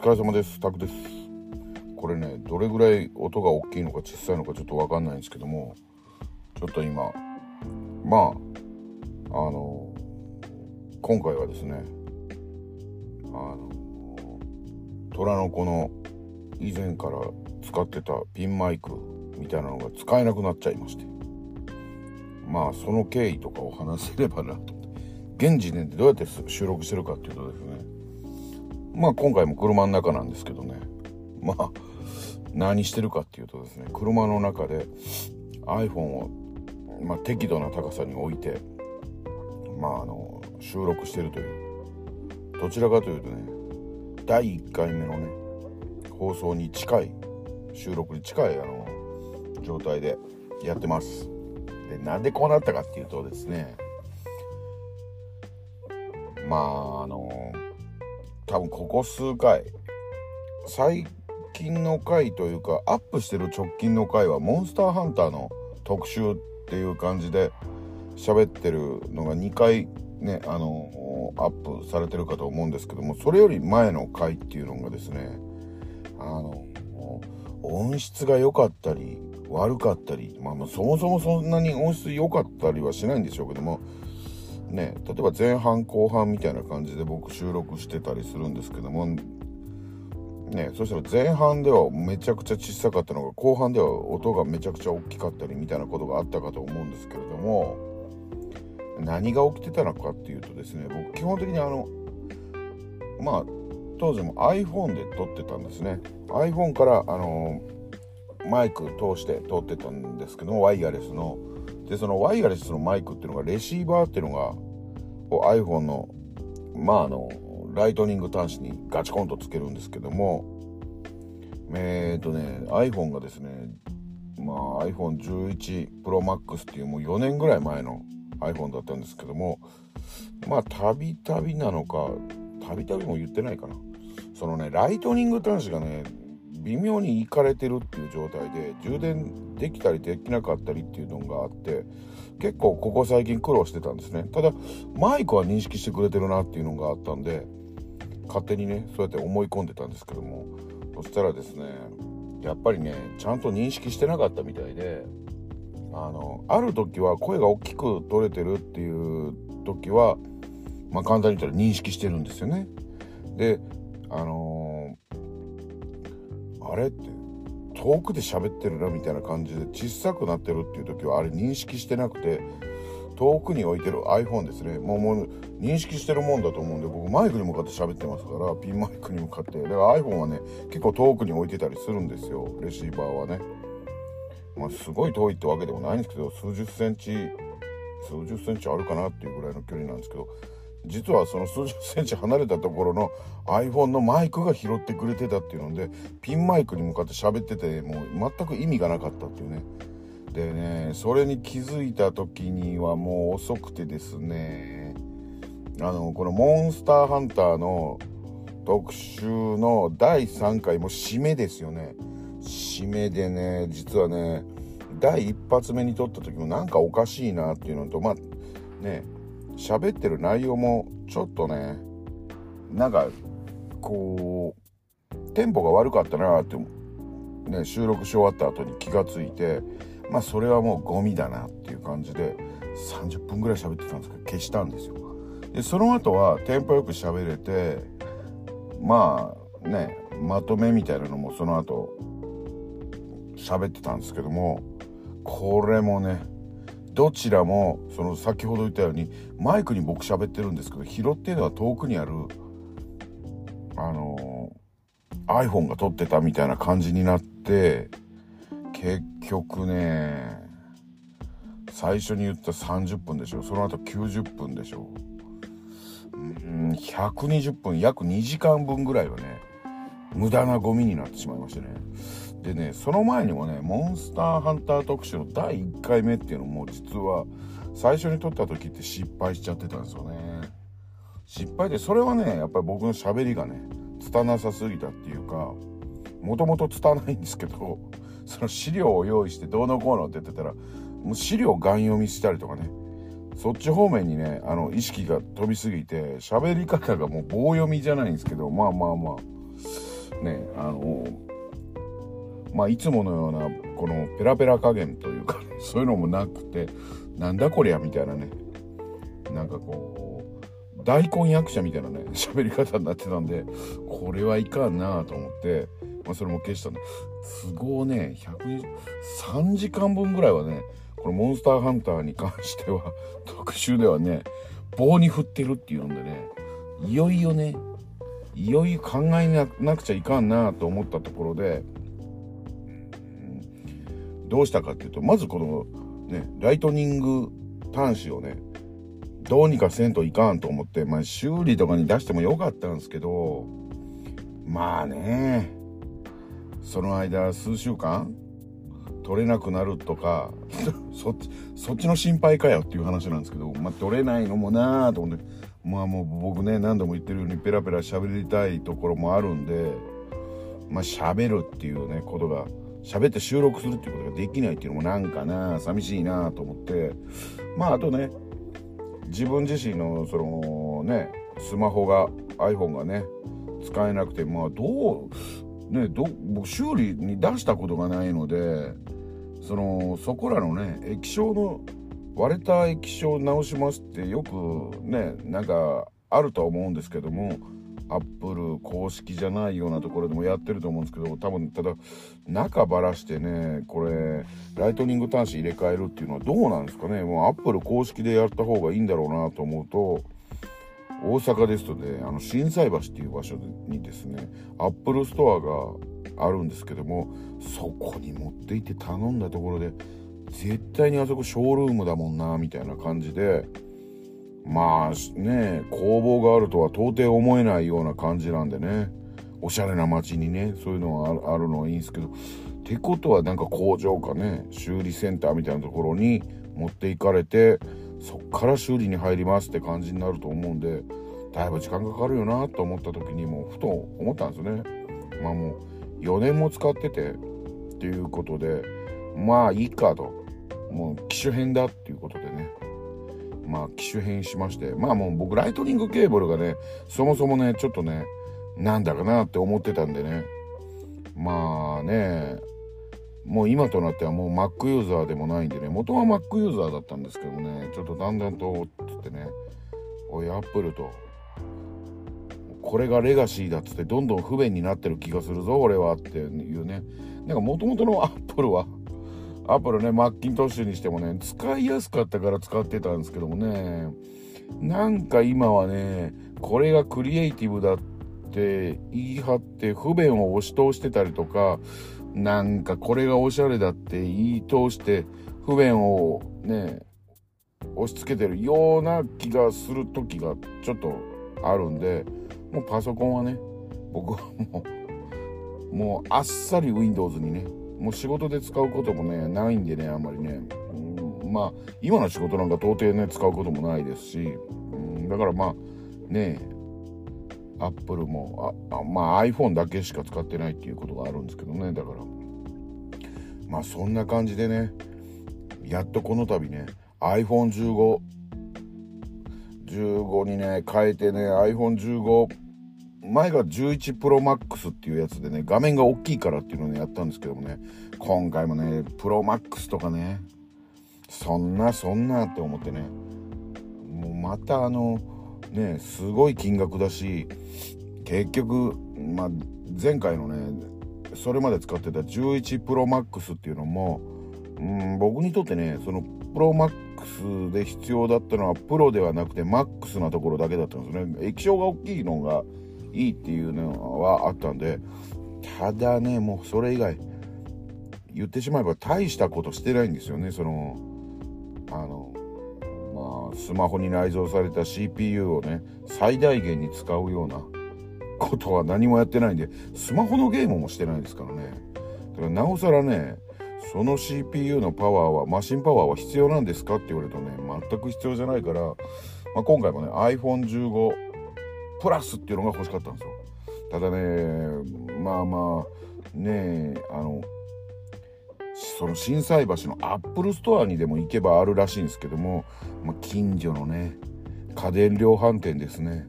疲れ様です。タクです。これねどれぐらい音が大きいのか小さいのかちょっと分かんないんですけどもちょっと今まああの今回はですねあの虎の子の以前から使ってたピンマイクみたいなのが使えなくなっちゃいましてまあその経緯とかを話せればなと。現時点でどうやって収録してるかっていうとですねまあ今回も車の中なんですけどね。まあ何してるかっていうとですね車の中で iPhone を、まあ、適度な高さに置いてまああの収録してるという。どちらかというとね第1回目のね放送に近い収録に近いあの状態でやってます。でなんでこうなったかっていうとですねまああの多分ここ数回最近の回というかアップしてる直近の回はモンスターハンターの特集っていう感じで喋ってるのが2回ねあのアップされてるかと思うんですけどもそれより前の回っていうのがですねあの音質が良かったり悪かったりまあそもそもそんなに音質良かったりはしないんでしょうけどもね例えば前半後半みたいな感じで僕収録してたりするんですけどもねそしたら前半ではめちゃくちゃ小さかったのが後半では音がめちゃくちゃ大きかったりみたいなことがあったかと思うんですけれども何が起きてたのかっていうとですね僕基本的にあのまあ当時も iPhone で撮ってたんですね。iPhone からあのマイク通して撮ってたんですけどもワイヤレスの。でそのワイヤレスのマイクっていうのがレシーバーっていうのがこう iPhone のまああのライトニング端子にガチコンとつけるんですけどもえっ、とね iPhone がですねまあ iPhone11 Pro Max っていうもう4年ぐらい前の iPhone だったんですけどもまあたびたびなのかたびたびも言ってないかな。そのねライトニング端子がね微妙にいかれてるっていう状態で充電できたりできなかったりっていうのがあって結構ここ最近苦労してたんですね。ただマイクは認識してくれてるなっていうのがあったんで勝手にねそうやって思い込んでたんですけども。そしたらですねやっぱりねちゃんと認識してなかったみたいであのある時は声が大きく取れてるっていう時はまあ簡単に言ったら認識してるんですよね。であのー、あれって遠くで喋ってるなみたいな感じで小さくなってるっていう時はあれ認識してなくて遠くに置いてる iPhone ですね。もうもう認識してるもんだと思うんで僕マイクに向かって喋ってますからピンマイクに向かって。だから iPhone はね結構遠くに置いてたりするんですよ。レシーバーはね。まあすごい遠いってわけでもないんですけど数十センチ数十センチあるかなっていうぐらいの距離なんですけど実はその数十センチ離れたところの iPhone のマイクが拾ってくれてたっていうのでピンマイクに向かって喋っててもう全く意味がなかったっていうね。でねそれに気づいた時にはもう遅くてですねあのこのモンスターハンターの特集の第3回も締めですよね。締めでね実はね第一発目に撮った時もなんかおかしいなっていうのとまあね喋ってる内容もちょっとねなんかこうテンポが悪かったなってね収録し終わった後に気がついてまあそれはもうゴミだなっていう感じで30分ぐらい喋ってたんですけど消したんですよ。でその後はテンポよく喋れてまあねまとめみたいなのもその後喋ってたんですけどもこれもねどちらもその先ほど言ったようにマイクに僕喋ってるんですけど拾ってるのは遠くにあるあの iPhone が撮ってたみたいな感じになって結局ね最初に言った30分でしょ。その後90分でしょ。うん120分約2時間分ぐらいはね無駄なゴミになってしまいましたね。でねその前にもねモンスターハンター特集の第1回目っていうのも実は最初に撮った時って失敗しちゃってたんですよね。失敗でそれはねやっぱり僕の喋りがね拙なさすぎたっていうかもともと拙ないんですけどその資料を用意してどうのこうのって言ってたらもう資料ガン読みしたりとかねそっち方面にねあの意識が飛びすぎて喋り方がもう棒読みじゃないんですけどまあまあまあねあのまあいつものようなこのペラペラ加減というか、そういうのもなくてなんだこりゃみたいなね。なんかこう大根役者みたいなね 喋り方になってたんでこれはいかんなと思って、まあ、それも消したんで。すごいね103時間分ぐらいはねこのモンスターハンターに関しては 特集ではね棒に振ってるっていうんでねいよいよねいよいよ考えなくちゃいかんなと思ったところで、どうしたかっていうとまずこのねライトニング端子をねどうにかせんといかんと思って、まあ、修理とかに出してもよかったんですけどまあねその間数週間取れなくなるとか そっちの心配かよっていう話なんですけど、まあ、取れないのもなーと思ってまあもう僕ね何度も言ってるようにペラペラ喋りたいところもあるんでまあ喋るっていうねことが喋って収録するっていうことができないっていうのもなんかな寂しいなと思って。まああとね自分自身のそのねスマホが iPhone がね使えなくてまあどうねど僕修理に出したことがないのでそのそこらのね液晶の割れた液晶を直しますってよくねなんかあるとは思うんですけどもアップル公式じゃないようなところでもやってると思うんですけど多分ただ中ばらしてねこれライトニング端子入れ替えるっていうのはどうなんですかね。もうアップル公式でやった方がいいんだろうなと思うと大阪ですとねあの心斎橋っていう場所にですねアップルストアがあるんですけどもそこに持って行って頼んだところで絶対にあそこショールームだもんなみたいな感じでまあね工房があるとは到底思えないような感じなんでね。おしゃれな街にねそういうのがあるのはいいんですけど。ってことはなんか工場かね修理センターみたいなところに持っていかれてそっから修理に入りますって感じになると思うんでだいぶ時間かかるよなと思った時にもうふと思ったんですよね。まあもう4年も使っててっていうことでまあいいかと。もう機種変だっていうことで。まあ機種変しましてまあもう僕ライトニングケーブルがねそもそもねちょっとねなんだかなって思ってたんでね。まあねもう今となってはもう Mac ユーザーでもないんでね元は Mac ユーザーだったんですけどねちょっとだんだんとつってねおいアップルとこれがレガシーだっつってどんどん不便になってる気がするぞ俺はっていうね。なんか元々のアップルはアップルね、マッキントッシュにしてもね、使いやすかったから使ってたんですけどもね、なんか今はね、これがクリエイティブだって言い張って不便を押し通してたりとか、なんかこれがおしゃれだって言い通して不便をね、押し付けてるような気がする時がちょっとあるんで、もうパソコンはね、僕はもう、もうあっさり Windows にね、もう仕事で使うこともねないんでねあんまりね、うん、まあ今の仕事なんか到底ね使うこともないですし、うん、だからまあねアップルもあまあ iPhone だけしか使ってないっていうことがあるんですけどね。だからまあそんな感じでねやっとこの度ね iPhone15 15にね変えてね iPhone15 前が11 Pro Max っていうやつでね、画面が大きいからっていうのを、やったんですけどもね、今回もね、Pro Max とかね、そんなそんなって思ってね、もうまたあの、ね、すごい金額だし、結局、まあ、前回のね、それまで使ってた11 Pro Max っていうのも、うん、僕にとってね、その Pro Max で必要だったのはプロではなくて MAX なところだけだったんですね。液晶が大きいのがいいっていうのはあったんでただねもうそれ以外言ってしまえば大したことしてないんですよね。そのあのまあスマホに内蔵された CPU をね最大限に使うようなことは何もやってないんでスマホのゲームもしてないですからね。だからなおさらねその CPU のパワーはマシンパワーは必要なんですかって言われるとね全く必要じゃないから、まあ、今回もね iPhone15 プラスっていうのが欲しかったんですよ。ただねまあまあねあのその心斎橋のアップルストアにでも行けばあるらしいんですけども、まあ、近所のね家電量販店ですね。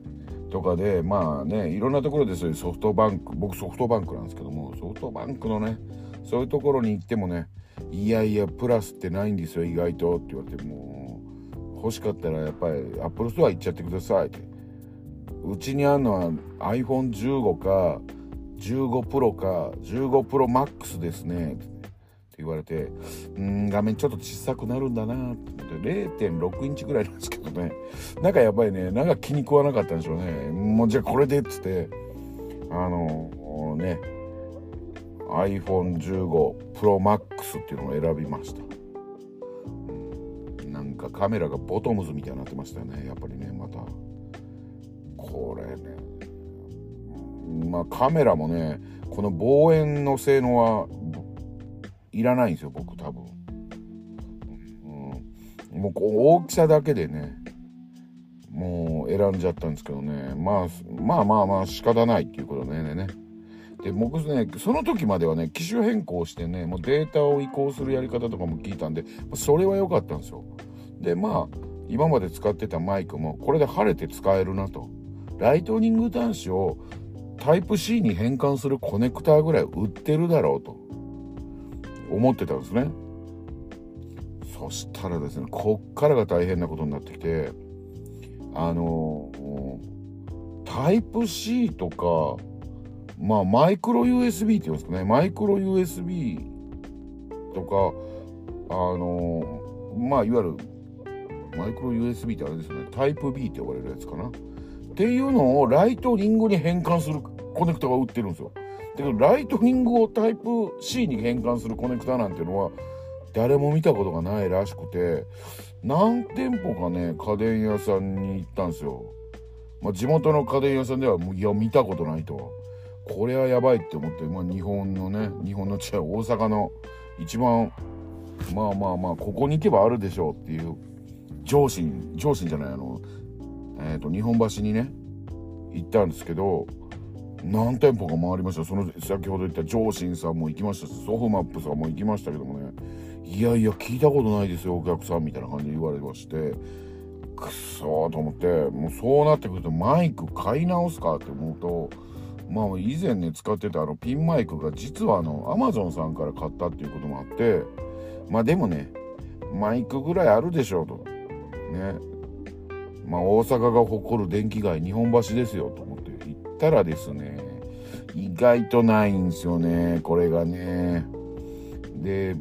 とかでまあねいろんなところでそういうソフトバンク僕ソフトバンクなんですけどもソフトバンクのねそういうところに行ってもねいやいやプラスってないんですよ意外と。って言われても欲しかったらやっぱりアップルストア行っちゃってくださいって。うちにあるのは iPhone15 か15プロか15プロマックスですね。って言われてうん画面ちょっと小さくなるんだなって。思って0.6インチぐらいなんですけどね。なんかやっぱりねなんか気に食わなかったんでしょうね。もうじゃあこれでっつってあのね iPhone15 Pro Max っていうのを選びました。なんかカメラがボトムズみたいになってましたよねやっぱりね。これね。まあカメラもねこの望遠の性能はいらないんですよ僕多分、もう大きさだけでねもう選んじゃったんですけどね、まあ、まあまあまあ仕方ないっていうことでね。で僕ねその時まではね機種変更してねもうデータを移行するやり方とかも聞いたんでそれは良かったんですよ。でまあ今まで使ってたマイクもこれで晴れて使えるなと。ライトニング端子をタイプ C に変換するコネクターぐらい売ってるだろうと。思ってたんですね。そしたらですねこっからが大変なことになってきてあのタイプ C とかまあマイクロ USB って言うんですかね。マイクロ USB とかあのまあいわゆるマイクロ USB ってあれですよね。タイプ B って呼ばれるやつかな。っていうのをライトニングに変換するコネクタが売ってるんですよ。だけどライトニングをタイプ C に変換するコネクタなんていうのは誰も見たことがないらしくて何店舗かね家電屋さんに行ったんですよ、まあ、地元の家電屋さんではもういや見たことないと。これはやばいって思って、まあ、日本のね日本の違う大阪の一番まあまあまあここに行けばあるでしょうっていう上信上信じゃないあのえ、ー、と日本橋にね行ったんですけど何店舗か回りました。その先ほど言った上信さんも行きましたしソフマップさんも行きましたけどもね。いやいや聞いたことないですよお客さんみたいな感じで言われましてくそーと思ってもうそうなってくるとマイク買い直すかって思うとまあ以前ね使ってたあのピンマイクが実はあのアマゾンさんから買ったっていうこともあってまあでもねマイクぐらいあるでしょうと。ね。まあ大阪が誇る電気街日本橋ですよと思って行ったらですね意外とないんですよねこれがね。で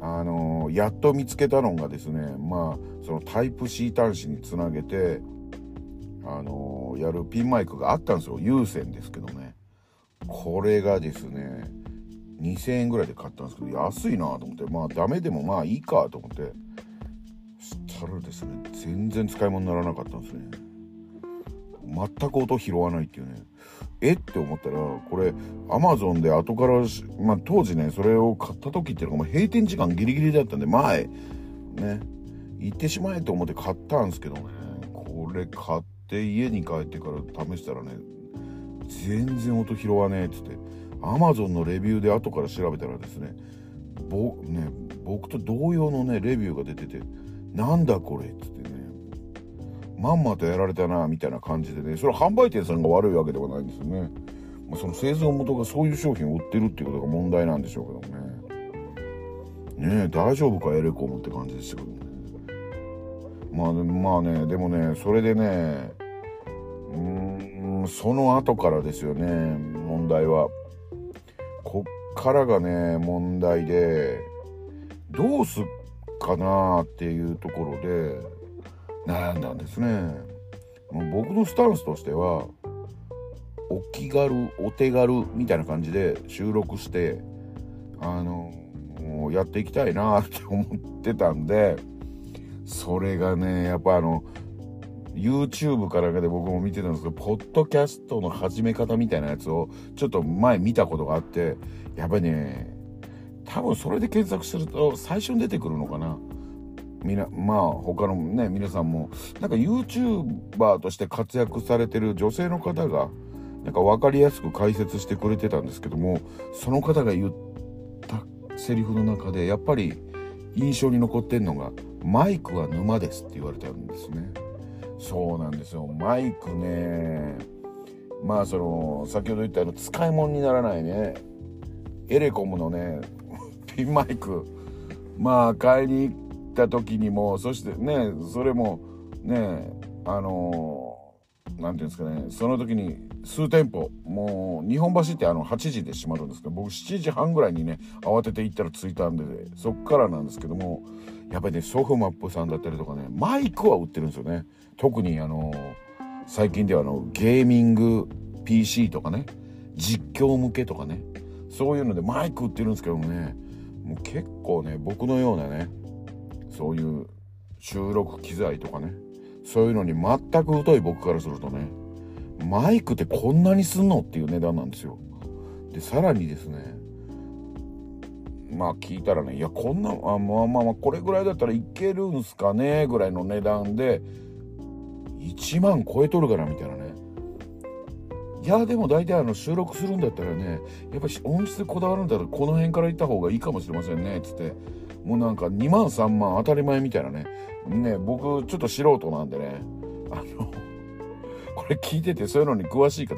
あのやっと見つけたのがですねまあそのタイプ C 端子につなげてあのやるピンマイクがあったんですよ有線ですけどね。これがですね2000円ぐらいで買ったんですけど安いなと思ってまあダメでもまあいいかと思って。そしたらですね全然使い物にならなかったんですね。全く音拾わないっていうね。え？って思ったらこれアマゾンで後からまあ当時ねそれを買った時っていうのがもう閉店時間ギリギリだったんで前ね行ってしまえと思って買ったんですけどね。これ買って家に帰ってから試したらね全然音拾わねえっつって。アマゾンのレビューで後から調べたらですねぼね僕と同様のねレビューが出ててなんだこれっつってね。まんまとやられたなみたいな感じでね。それは販売店さんが悪いわけではないんですよね、まあ、その製造元がそういう商品を売ってるっていうことが問題なんでしょうけどもね。ねえ大丈夫か？エレコムって感じですけどね。まあまあねでもねそれでねうんその後からですよね問題は。こっからがね問題でどうすっかなっていうところで悩んだんですね。僕のスタンスとしてはお気軽お手軽みたいな感じで収録してあのやっていきたいなって思ってたんでそれがねやっぱあの YouTube からかで僕も見てたんですけどポッドキャストの始め方みたいなやつをちょっと前見たことがあってやっぱりね多分それで検索すると最初に出てくるのかな。みなまあ他のね皆さんも。なんか YouTuber として活躍されてる女性の方がなんか分かりやすく解説してくれてたんですけどもその方が言ったセリフの中でやっぱり印象に残ってんのが「マイクは沼です」って言われたんですね。そうなんですよ。マイクねまあその先ほど言ったように使い物にならないねエレコムのねピンマイク。まあ買いに行った時にもそしてねそれもねあの何ていうんですかねその時に数店舗もう日本橋ってあの8時で閉まるんですけど僕7時半ぐらいにね慌てて行ったら着いたんでそっからなんですけどもやっぱりねソフマップさんだったりとかねマイクは売ってるんですよね。特にあの最近ではあのゲーミング PC とかね実況向けとかねそういうのでマイク売ってるんですけどもねもう結構ね僕のようなねそういう収録機材とかねそういうのに全く疎い僕からするとねマイクってこんなにすんのっていう値段なんですよ。でさらにですねまあ聞いたらねいやこんなあまあまあまあこれぐらいだったらいけるんすかねぐらいの値段で1万超えとるかなみたいなね。いやでも大体あの収録するんだったらねやっぱ音質こだわるんだったらこの辺から行った方がいいかもしれませんねっつって。もうなんか2万3万当たり前みたいなね。ね僕ちょっと素人なんでね。あのこれ聞いててそういうのに詳しい方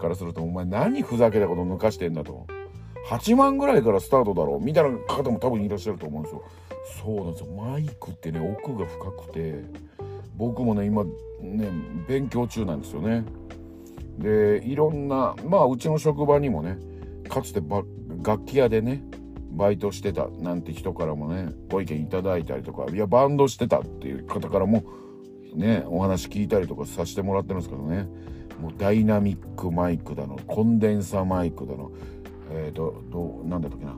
からするとお前何ふざけたこと抜かしてんだと。8万ぐらいからスタートだろう。みたいな方も多分いらっしゃると思うんですよ。そうなんですよ。マイクってね奥が深くて僕もね今ね勉強中なんですよね。でいろんなまあうちの職場にもねかつて楽器屋でねバイトしてたなんて人からもねご意見いただいたりとかいやバンドしてたっていう方からもねお話聞いたりとかさせてもらってるんですけどね。もうダイナミックマイクだのコンデンサマイクだのえっ、ー、とどうなんだったっけな。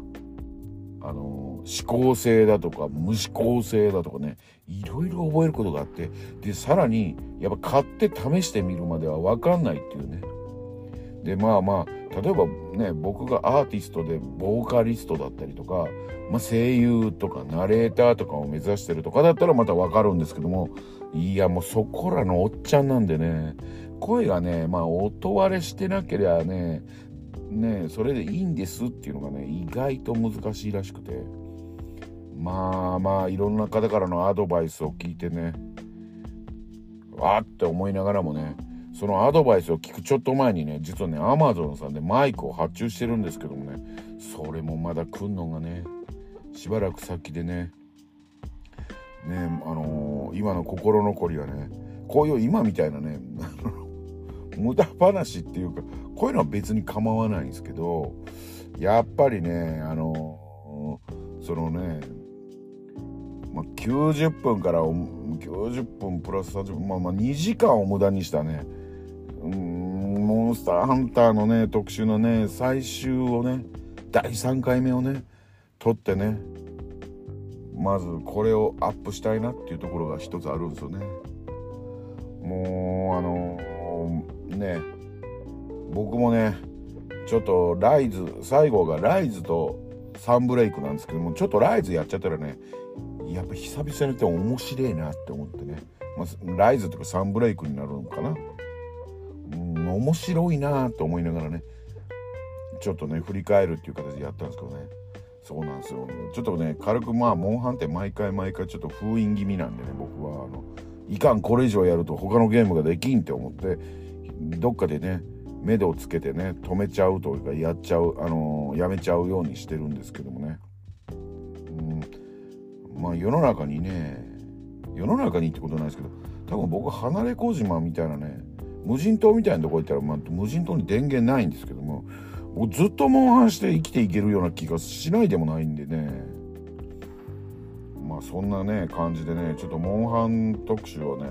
あの指向性だとか無指向性だとかねいろいろ覚えることがあってでさらにやっぱ買って試してみるまでは分かんないっていうね。でまあまあ例えばね僕がアーティストでボーカリストだったりとか、まあ、声優とかナレーターとかを目指してるとかだったらまた分かるんですけどもいやもうそこらのおっちゃんなんでね声がねまあ音割れしてなければねねそれでいいんですっていうのがね意外と難しいらしくて。まあまあいろんな方からのアドバイスを聞いてねわーって思いながらもねそのアドバイスを聞くちょっと前にね実はねアマゾンさんでマイクを発注してるんですけどもねそれもまだ来んのがねしばらく先でねねあのー、今の心残りはねこういう今みたいなね 無駄話っていうかこういうのは別に構わないんですけどやっぱりねあのー、そのねまあ、90分から90分プラス30分。まあまあ2時間を無駄にしたね。うんモンスターハンターのね特集のね最終をね第3回目をね撮ってねまずこれをアップしたいなっていうところが一つあるんですよね。もうあのー、ね僕もねちょっとライズ最後がライズとサンブレイクなんですけどもちょっとライズやっちゃったらねやっぱ久々にやって面白いなって思ってね、まあ、ライズとかサンブレイクになるのかな。うん面白いなと思いながらね。ちょっとね振り返るっていう形でやったんですけどね。そうなんですよ。ちょっとね軽くまあモンハンって毎回毎回ちょっと封印気味なんでね僕は。あのいかんこれ以上やると他のゲームができんって思ってどっかでね目処をつけてね止めちゃうというかやっちゃうあのー、やめちゃうようにしてるんですけどもね。まあ世の中にね世の中にってことないですけど多分僕離れ小島みたいなね無人島みたいなとこ行ったら、まあ、無人島に電源ないんですけどもずっとモンハンして生きていけるような気がしないでもないんでね。まあそんなね感じでねちょっとモンハン特集をね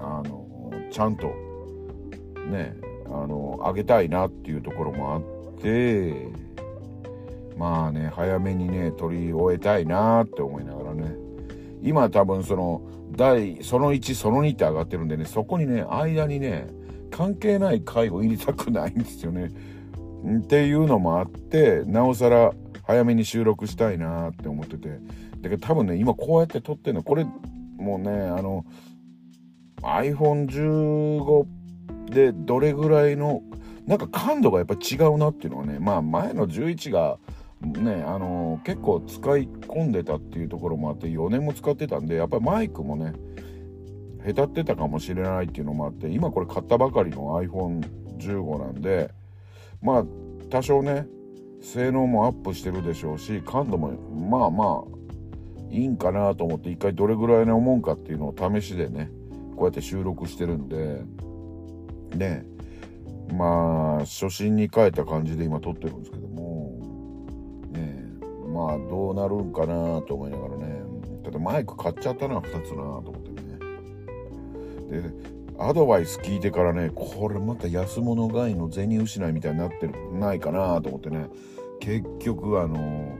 あのちゃんとねあの上げたいなっていうところもあってまあね早めにね取り終えたいなって思いながらね今多分その第その1その2って上がってるんでねそこにね間にね関係ない回を入れたくないんですよね。っていうのもあってなおさら早めに収録したいなって思っててだけど多分ね今こうやって撮ってんのこれもうねあの iPhone15 でどれぐらいのなんか感度がやっぱ違うなっていうのはねまあ前の11がねあの、結構使い込んでたっていうところもあって4年も使ってたんでやっぱりマイクもねへたってたかもしれないっていうのもあって今これ買ったばかりの iPhone15 なんでまあ多少ね性能もアップしてるでしょうし感度もまあまあいいんかなと思って一回どれぐらいのもんかっていうのを試しでねこうやって収録してるんでねまあ初心に帰った感じで今撮ってるんですけど。まあどうなるんかなと思いながらね。ただマイク買っちゃったな2つなと思ってね。でアドバイス聞いてからねこれまた安物買いの銭失いみたいになってるないかなと思ってね。結局あの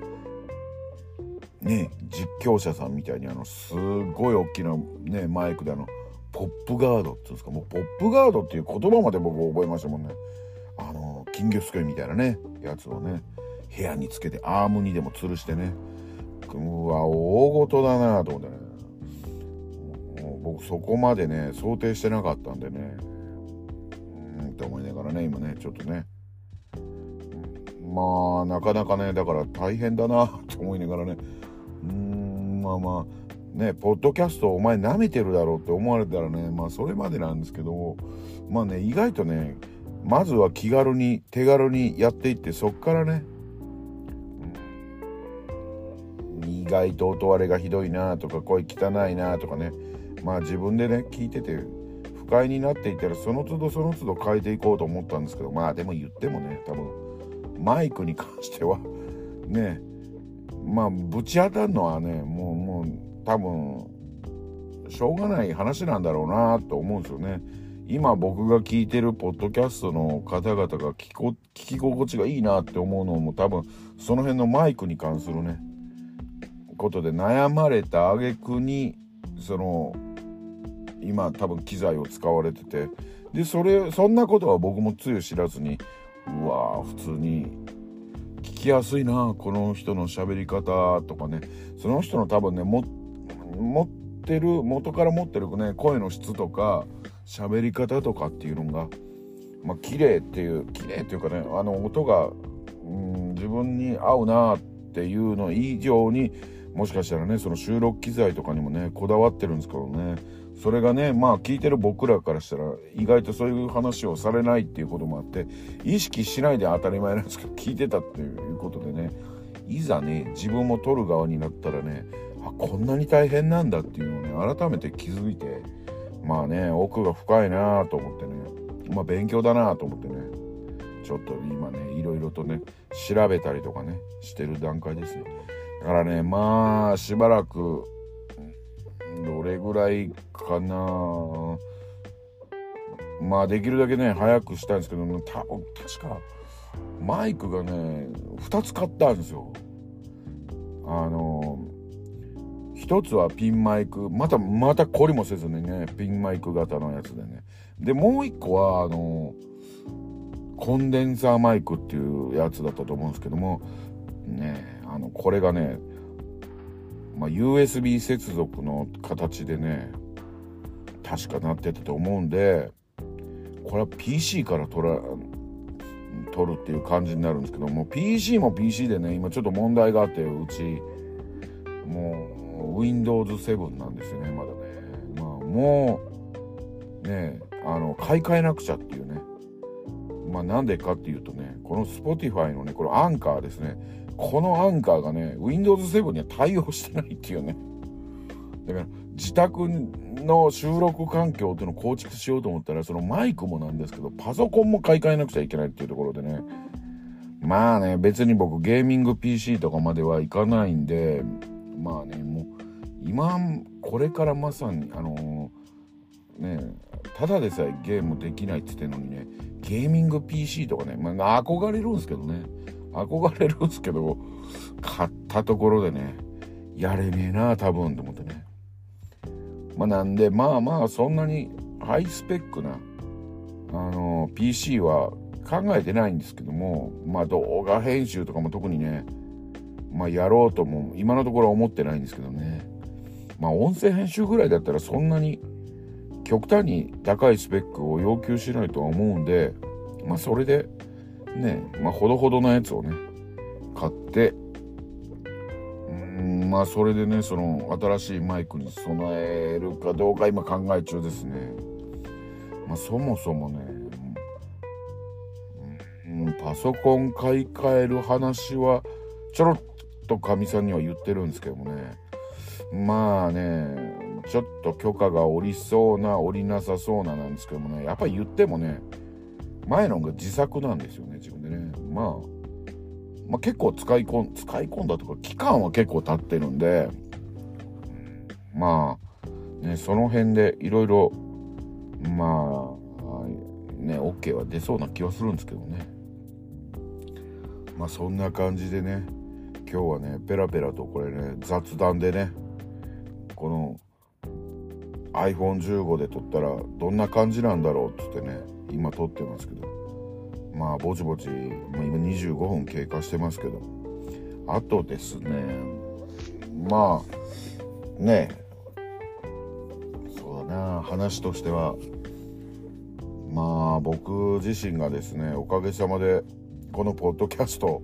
ね実況者さんみたいにあのすごい大きなねマイクであのポップガードっていうんですか。もうポップガードっていう言葉まで僕覚えましたもんね。あの金魚すくいみたいなねやつをね。部屋につけてアームにでも吊るしてね。うわ大事だなと思ってね。僕そこまでね想定してなかったんでね。うんって思いながらね今ねちょっとね。まあなかなかねだから大変だなと思いながらね。うーんまあまあね、ポッドキャストお前舐めてるだろうって思われたらね、まあそれまでなんですけど、まあね、意外とね、まずは気軽に、手軽にやっていって、そっからね、外と音割れがひどいなとか、声汚いなとかね、まあ自分でね、聞いてて、不快になっていったら、その都度その都度変えていこうと思ったんですけど、まあでも言ってもね、多分、マイクに関しては、ね、まあぶち当たるのはね、もう、もう、多分しょうがない話なんだろうなと思うんですよね。今僕が聞いてるポッドキャストの方々が聞こ聞き心地がいいなって思うのも多分その辺のマイクに関するねことで悩まれた挙句にその今多分機材を使われてて。でそれそんなことは僕もつゆ知らずにうわ普通に聞きやすいなこの人の喋り方とかね。その人の多分ねも持ってる元から持ってるね声の質とか喋り方とかっていうのがまあ綺麗っていう綺麗っていうかねあの音が、うん、自分に合うなっていうの以上にもしかしたらねその収録機材とかにもねこだわってるんですけどね。それがねまあ聞いてる僕らからしたら意外とそういう話をされないっていうこともあって意識しないで当たり前なんですけど聞いてたっていうことでねいざね自分も撮る側になったらねあこんなに大変なんだっていうのをね改めて気づいてまあね奥が深いなと思ってねまあ勉強だなと思ってねちょっと今ねいろいろとね調べたりとかねしてる段階ですよ。だからねまあしばらくどれぐらいかな。まあできるだけね早くしたいんですけどた確かマイクがね2つ買ったんですよ。あの一つはピンマイクまたまた懲りもせずにねピンマイク型のやつでね。でもう一個はあのコンデンサーマイクっていうやつだったと思うんですけどもねえ。あのこれがね、まあ、USB 接続の形でね確かなってたと思うんでこれは PC から取ら取るっていう感じになるんですけども PC も PC でね今ちょっと問題があってうちもう Windows 7なんですよねまだね。まあもうねあの買い替えなくちゃっていうね。まあなんでかっていうとねこの Spotify のねこのアンカーですね。このアンカーがね Windows 7には対応してないっていうね。だから自宅の収録環境っていうのを構築しようと思ったらそのマイクもなんですけどパソコンも買い替えなくちゃいけないっていうところでね。まあね別に僕ゲーミング PC とかまではいかないんでまあねもう今これからまさにあのー、ねただでさえゲームできないって言ってんのにねゲーミング PC とかね、まあ、憧れるんですけどね。憧れるんですけど買ったところでねやれねえな多分と思ってね。まあなんでまあまあそんなにハイスペックなあの、PC は考えてないんですけどもまあ動画編集とかも特にねまあやろうとも今のところは思ってないんですけどね。まあ音声編集ぐらいだったらそんなに極端に高いスペックを要求しないとは思うんでまあそれでねまあほどほどなやつをね買ってうんまあそれでねその新しいマイクに備えるかどうか今考え中ですね。まあそもそもね、うん、パソコン買い替える話はちょろっとかみさんには言ってるんですけどもね。まあねちょっと許可が下りそうな下りなさそうななんですけどもねやっぱり言ってもね前のが自作なんですよね自分でね。まあまあ、結構使い込ん使い込んだとか期間は結構経ってるんでまあねその辺でいろいろまあね OK は出そうな気はするんですけどね。まあそんな感じでね今日はねペラペラとこれね雑談でねこの iPhone15 で撮ったらどんな感じなんだろうっつってね今撮ってますけど。まあぼちぼち、ま、今25分経過してますけど。あとですねまあねそうだな話としてはまあ僕自身がですねおかげさまでこのポッドキャスト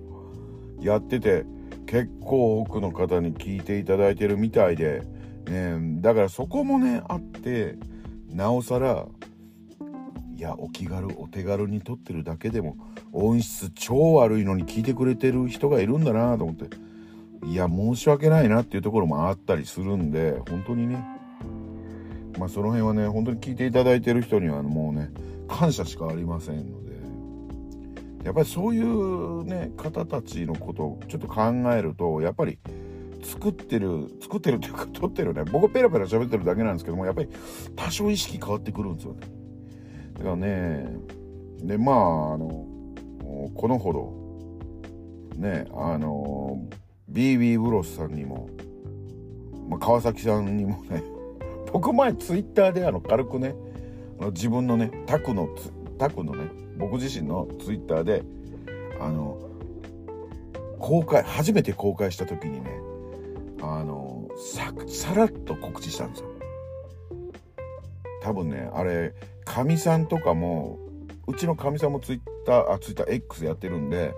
やってて結構多くの方に聞いていただいてるみたいで、ね、だからそこもねあってなおさらいやお気軽お手軽に撮ってるだけでも音質超悪いのに聞いてくれてる人がいるんだなと思って。いや申し訳ないなっていうところもあったりするんで本当にね。まあその辺はね本当に聞いていただいてる人にはもうね感謝しかありませんので。やっぱりそういうね方たちのことをちょっと考えるとやっぱり作ってる作ってるっていうか撮ってるね。僕ペラペラ喋ってるだけなんですけどもやっぱり多少意識変わってくるんですよね。だからねでまああのこのほどねあの BB ブロスさんにも、まあ、川崎さんにもね 僕前ツイッターであの軽くね自分のねタクのタクのね僕自身のツイッターであの公開初めて公開した時にねあのささらっと告知したんですよ。多分ねあれかみさんとかもうちのかみさんもツイッターあツイッター X やってるんで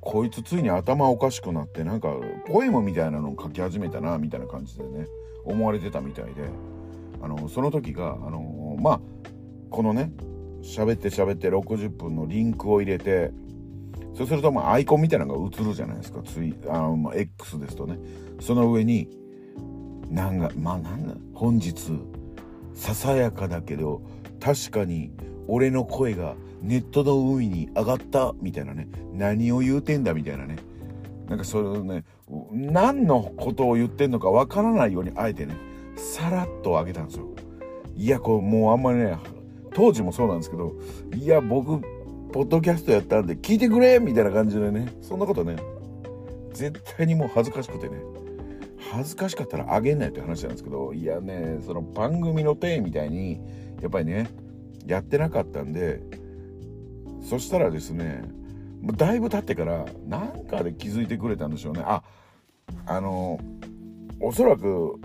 こいつついに頭おかしくなってなんかポエムみたいなのを書き始めたなみたいな感じでね思われてたみたいであのその時があのまあこのね喋って喋って60分のリンクを入れてそうするとまあアイコンみたいなのが映るじゃないですかツイあの、まあ、X ですとね。その上になんかまあなんだ本日ささやかだけど確かに俺の声がネットの海に上がったみたいなね。何を言うてんだみたいなね。なんかそれをね何のことを言ってんのかわからないようにあえてねさらっと上げたんですよ。いやこれもうあんまりね当時もそうなんですけどいや僕ポッドキャストやったんで聞いてくれみたいな感じでねそんなことね絶対にもう恥ずかしくてね恥ずかしかったらあげないって話なんですけどいやねその番組の体みたいにやっぱりねやってなかったんでそしたらですねだいぶ経ってからなんかで気づいてくれたんでしょうね。ああのおそらく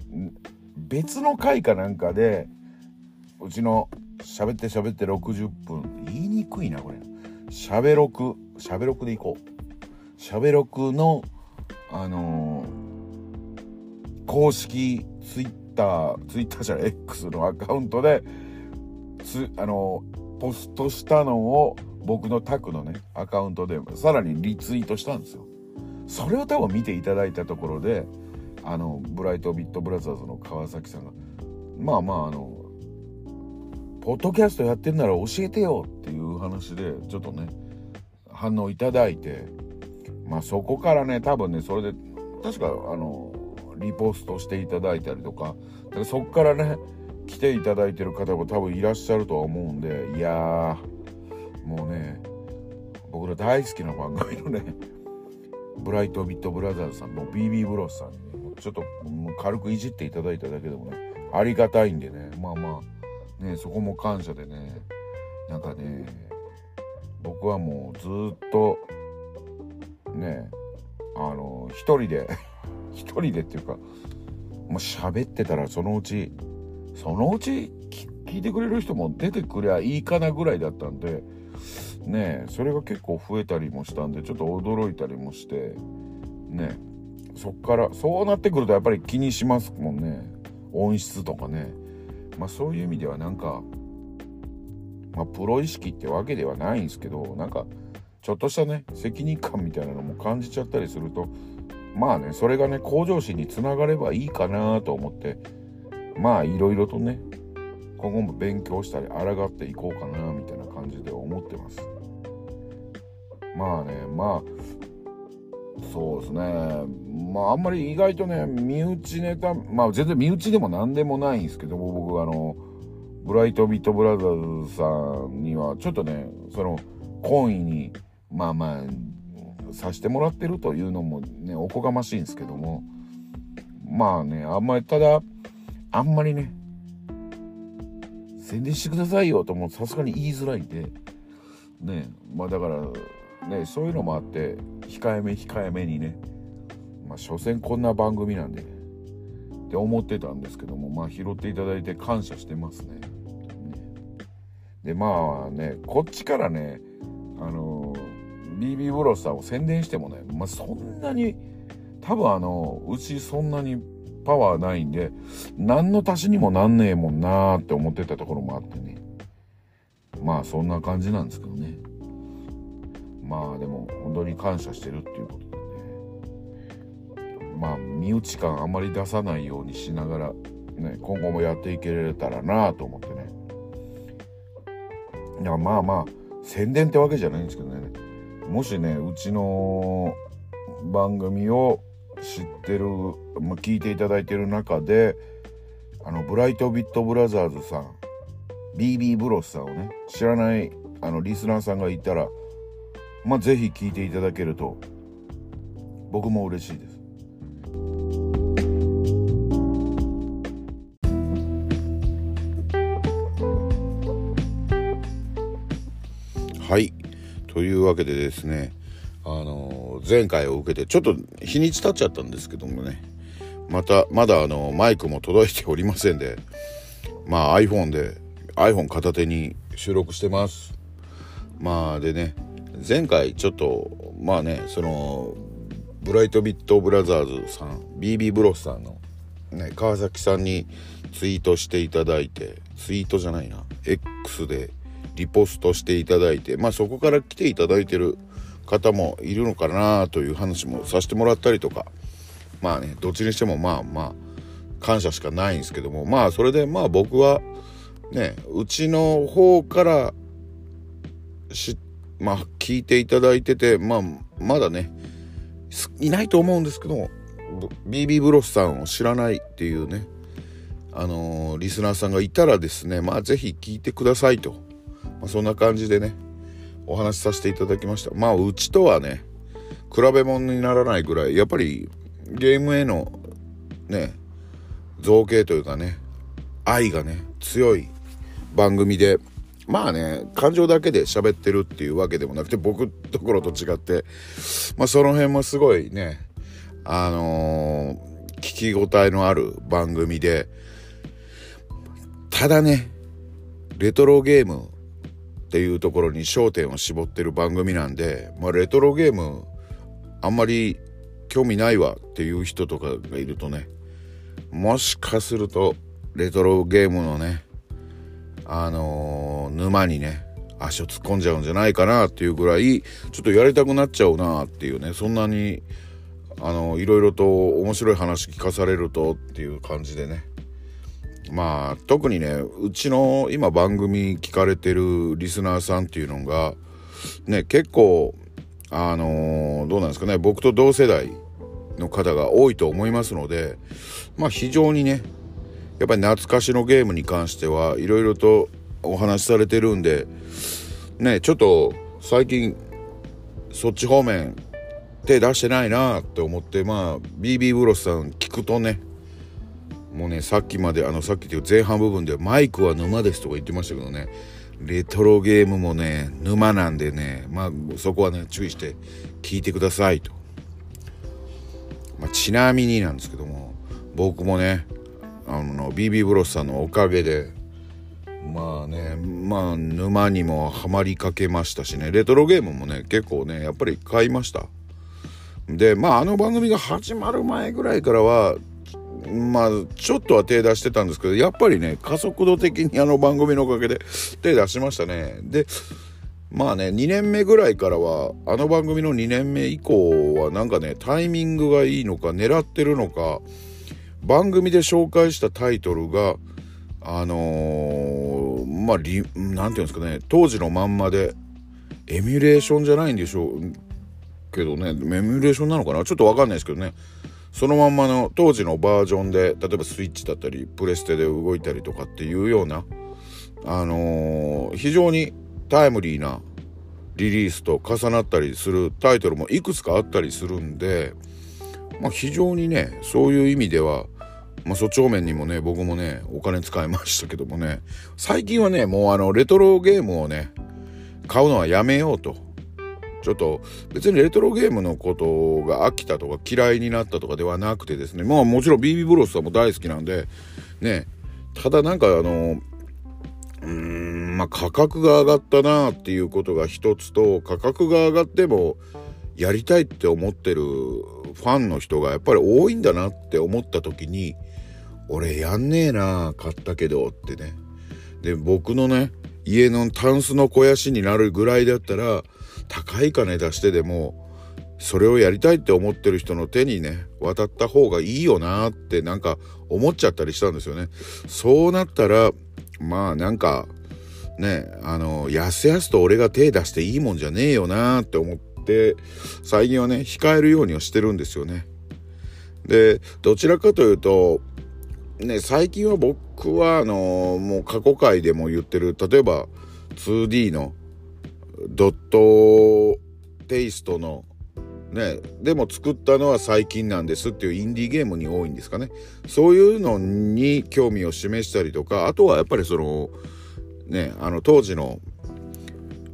別の回かなんかでうちの喋って喋って60分言いにくいなこれ。喋ろく喋ろくでいこう。喋ろくのあのー、公式ツイッターツイッターじゃない X のアカウントでつあのポストしたのを僕のタクのねアカウントでさらにリツイートしたんですよ。それを多分見ていただいたところであのブライトビットブラザーズの川崎さんがまあまああのポッドキャストやってんなら教えてよっていう話でちょっとね反応いただいてまあそこからね多分ねそれで確かあのリポストしていただいたりとかそこからね来ていただいてる方も多分いらっしゃるとは思うんでいやーもうね僕ら大好きな番組のねブライトビットブラザーズさんの BB ブロスさんに、ね、ちょっと軽くいじっていただいただけでもねありがたいんでねまあまあねそこも感謝でねなんかね僕はもうずっとねあの一人で 一人でっていうかもう喋ってたらそのうちそのうち聞いてくれる人も出てくりゃいいかなぐらいだったんでねそれが結構増えたりもしたんでちょっと驚いたりもしてねそっからそうなってくるとやっぱり気にしますもんね。音質とかね。まあそういう意味ではなんかまあプロ意識ってわけではないんですけどなんかちょっとしたね責任感みたいなのも感じちゃったりするとまあねそれがね向上心につながればいいかなと思ってまあいろいろとね今後も勉強したり抗っていこうかなみたいな感じで思ってます。まあねまあそうですね。まああんまり意外とね身内ネタまあ全然身内でも何でもないんですけども僕あのブライトビットブラザーズさんにはちょっとねその懇意にまあまあさしてもらってるというのもねおこがましいんですけども。まあねあんまりただあんまりね宣伝してくださいよともさすがに言いづらいんでねまあだからねそういうのもあって控えめ控えめにねまあ所詮こんな番組なんでって思ってたんですけどもまあ拾っていただいて感謝してますね。でまあねこっちからねあの BB ブロスさんを宣伝してもね、まあ、そんなに多分あのうちそんなにパワーないんで何の足しにもなんねえもんなーって思ってたところもあってね。まあそんな感じなんですけどね。まあでも本当に感謝してるっていうことでね。まあ身内感あまり出さないようにしながらね今後もやっていけれたらなと思ってね。いやまあまあ宣伝ってわけじゃないんですけどね。もしねうちの番組を知ってる、まあ、聞いていただいてる中であのブライトビットブラザーズさん BB ブロスさんをね知らないあのリスナーさんがいたらまあ是非聞いていただけると僕も嬉しいです。はい。というわけでですねあの前回を受けてちょっと日にち経っちゃったんですけどもね。またまだあのマイクも届いておりませんで。まあ iPhone で iPhone 片手に収録してます。まあでね前回ちょっとまあねそのブライトビットブラザーズさん BB ブロスさんの、ね、川崎さんにツイートしていただいてツイートじゃないな X でリポストしていただいてまあそこから来ていただいてる方もいるのかなという話もさせてもらったりとか。まあねどっちにしてもまあまあ感謝しかないんですけども。まあそれでまあ僕はねうちの方からしまあ聞いていただいててまあまだねいないと思うんですけども BB ブロスさんを知らないっていうねあのー、リスナーさんがいたらですねまあ是非聞いてくださいと、まあ、そんな感じでねお話しさせていただきました。まあうちとはね比べ物にならないぐらいやっぱりゲームへのね造形というかね愛がね強い番組でまあね感情だけで喋ってるっていうわけでもなくて僕ところと違ってまあその辺もすごいねあのー、聞き応えのある番組でただねレトロゲームっていうところに焦点を絞ってる番組なんで、まあ、レトロゲームあんまり興味ないわっていう人とかがいるとねもしかするとレトロゲームのねあのー、沼にね足を突っ込んじゃうんじゃないかなっていうぐらいちょっとやりたくなっちゃうなっていうねそんなにあのいろいろと面白い話聞かされるとっていう感じでね。まあ特にねうちの今番組聞かれてるリスナーさんっていうのがね結構あのー、どうなんですかね僕と同世代の方が多いと思いますのでまあ非常にねやっぱり懐かしのゲームに関してはいろいろとお話しされてるんでねちょっと最近そっち方面手出してないなって思ってまあ BB ブロスさん聞くとねもうねさっきまであのさっきっていう前半部分でマイクは沼ですとか言ってましたけどね。レトロゲームもね沼なんでねまあそこはね注意して聞いてくださいと、まあ、ちなみになんですけども僕もねあの BB ブロスさんのおかげでまあねまあ沼にもハマりかけましたしね。レトロゲームもね結構ねやっぱり買いました。でまああの番組が始まる前ぐらいからはまあちょっとは手出してたんですけどやっぱりね加速度的にあの番組のおかげで手出しましたね。でまあね2年目ぐらいからはあの番組の2年目以降はなんかねタイミングがいいのか狙ってるのか番組で紹介したタイトルがあのー、まあ何て言うんですかね当時のまんまでエミュレーションじゃないんでしょうけどねエミュレーションなのかな？ちょっと分かんないですけどね。そのまんまの当時のバージョンで例えばスイッチだったりプレステで動いたりとかっていうようなあのー、非常にタイムリーなリリースと重なったりするタイトルもいくつかあったりするんで、まあ、非常にねそういう意味では、まあ、そっち方面にもね僕もねお金使いましたけどもね最近はねもうあのレトロゲームをね買うのはやめようとちょっと別にレトロゲームのことが飽きたとか嫌いになったとかではなくてですね。まあもちろん BB ブロスさんも大好きなんで。ね。ただなんかあのうーんまあ価格が上がったなっていうことが一つと価格が上がってもやりたいって思ってるファンの人がやっぱり多いんだなって思った時に俺やんねえな買ったけどってね。で僕のね家のタンスの肥やしになるぐらいだったら高い金出してでもそれをやりたいって思ってる人の手にね渡った方がいいよなってなんか思っちゃったりしたんですよね。そうなったらまあなんかねあのやすやすと俺が手出していいもんじゃねえよなって思って最近はね控えるようにはしてるんですよね。でどちらかというとね最近は僕はあのもう過去回でも言ってる例えば 2D のドットテイストのね、でも作ったのは最近なんですっていうインディーゲームに多いんですかね。そういうのに興味を示したりとかあとはやっぱりそのねあの当時の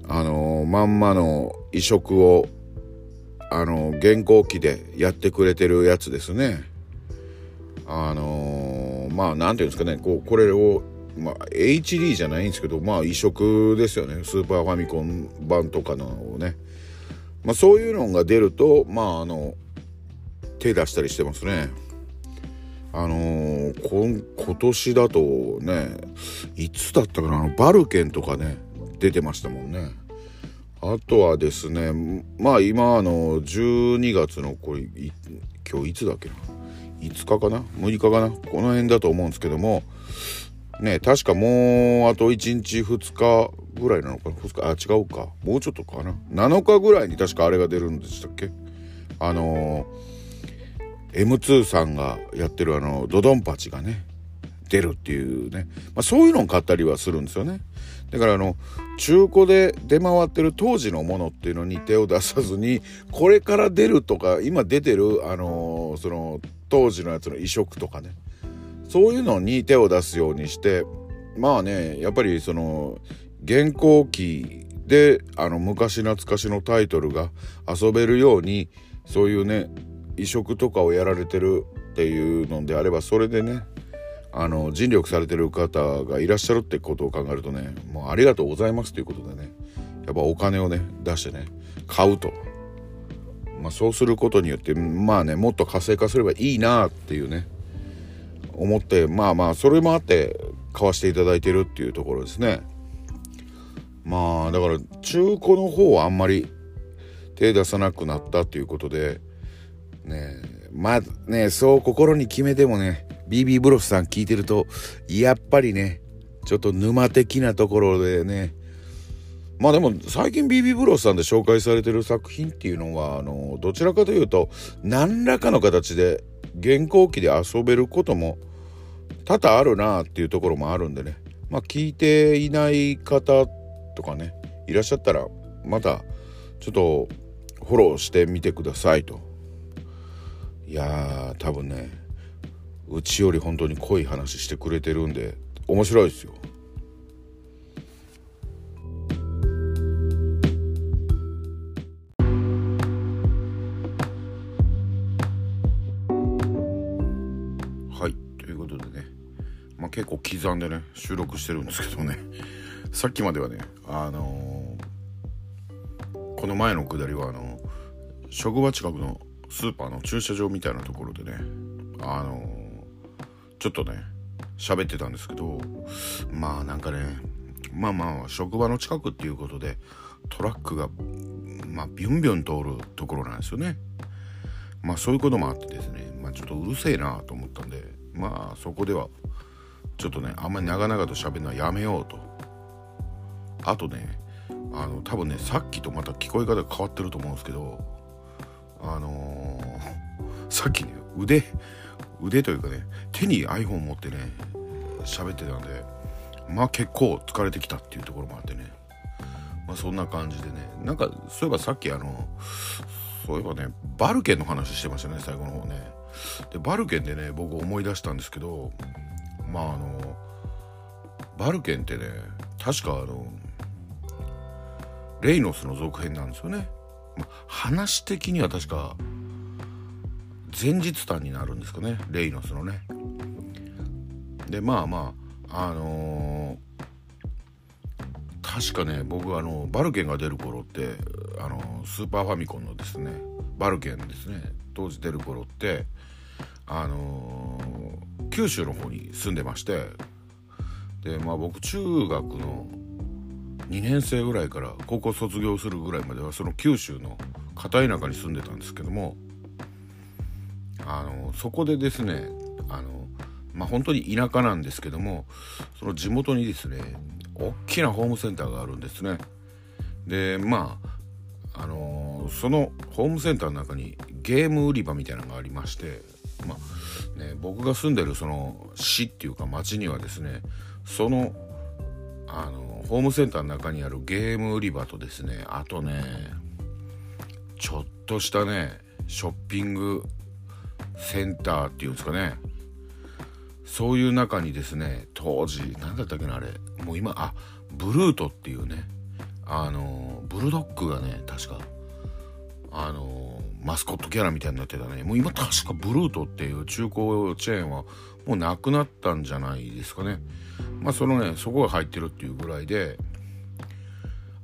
あのまんまの移植をあの原稿機でやってくれてるやつですね。あのまあ何ていうんですかね。こうこれをまあ、HD じゃないんですけどまあ移植ですよね。スーパーファミコン版とかのをね。まあそういうのが出るとまああの手出したりしてますね。あのー、今年だとねいつだったかな？あのバルケンとかね出てましたもんね。あとはですねまあ今あの12月のこれ今日いつだっけな？5日かな？6日かな？この辺だと思うんですけどもね確かもうあと1日2日ぐらいなのかな？2日？あ違うか。もうちょっとかな？7日ぐらいに確かあれが出るんでしたっけ？あのー、M2 さんがやってるあのドドンパチがね出るっていうね、まあ、そういうのを買ったりはするんですよね。だからあの中古で出回ってる当時のものっていうのに手を出さずにこれから出るとか今出てるあのー、その当時のやつの移植とかね。そういうのに手を出すようにしてまあねやっぱりその現行機であの昔懐かしのタイトルが遊べるようにそういうね移植とかをやられてるっていうのであればそれでねあの尽力されてる方がいらっしゃるってことを考えるとねもうありがとうございますということでねやっぱお金をね出してね買うと、まあ、そうすることによってまあねもっと活性化すればいいなっていうね思ってまあまあそれもあって買わせていただいてるっていうところですね。まあだから中古の方はあんまり手出さなくなったっていうことでねまあねそう心に決めてもね BB ブロスさん聞いてるとやっぱりねちょっと沼的なところでね。まあでも最近 BB ブロスさんで紹介されてる作品っていうのはあのどちらかというと何らかの形で現行機で遊べることも多々あるなっていうところもあるんでね。まあ聞いていない方とかねいらっしゃったらまたちょっとフォローしてみてくださいと。いやー多分ねうちより本当に濃い話してくれてるんで面白いですよ。結構刻んでね収録してるんですけどね。さっきまではねあのー、この前のくだりはあの職場近くのスーパーの駐車場みたいなところでねあのちょっとね喋ってたんですけどまあなんかねまあまあ職場の近くっていうことでトラックがまあビュンビュン通るところなんですよね。まあそういうこともあってですねまあちょっとうるせえなと思ったんでまあそこではちょっとねあんまり長々と喋るのはやめようと。あとねあの多分ねさっきとまた聞こえ方が変わってると思うんですけどあのー、さっきね腕腕というかね手に iPhone 持ってね喋ってたんでまあ結構疲れてきたっていうところもあってね。まあそんな感じでね。なんかそういえばさっきあのそういえばねバルケンの話してましたね最後の方ね。でバルケンでね僕思い出したんですけどまああのバルケンってね確かあのレイノスの続編なんですよね、ま、話的には確か前日譚になるんですかね。レイノスのね。でまあまああのー、確かね僕あのバルケンが出る頃ってあのスーパーファミコンのですねバルケンですね当時出る頃ってあのー、九州の方に住んでましてでまあ僕中学の2年生ぐらいから高校卒業するぐらいまではその九州の片田舎に住んでたんですけどもあのそこでですねあのまあ本当に田舎なんですけどもその地元にですね大きなホームセンターがあるんですね。でまああのそのホームセンターの中にゲーム売り場みたいなのがありましてまあね僕が住んでるその市っていうか町にはですねそのあのホームセンターの中にあるゲーム売り場とですねあとねちょっとしたねショッピングセンターっていうんですかね。そういう中にですね当時何だったっけなあれ。もう今あブルートっていうねあのブルドッグがね確か。あのマスコットキャラみたいになってたね。もう今確かブルートっていう中古チェーンはもうなくなったんじゃないですかね。まあそのねそこが入ってるっていうぐらいで。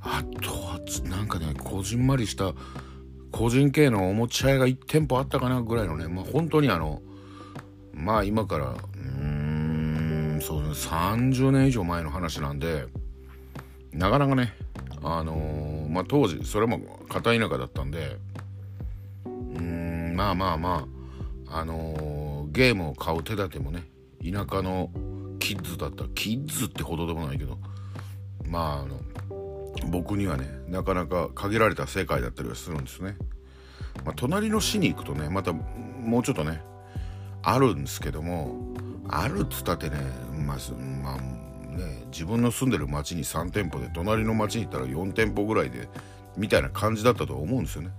あとはなんかねこじんまりした個人系のおもちゃ屋が1店舗あったかなぐらいのね。まあ本当にあのまあ今からうーんそうですね30年以上前の話なんでなかなかねあのー、まあ当時それも片田舎だったんでまあまあまああのー、ゲームを買う手立てもね田舎のキッズだったキッズってほどでもないけどまああの僕にはねなかなか限られた世界だったりはするんですね。まあ、隣の市に行くとねまたもうちょっとねあるんですけどもあるっつったってねまあ、まあ、ね自分の住んでる町に3店舗で隣の町に行ったら4店舗ぐらいでみたいな感じだったと思うんですよね。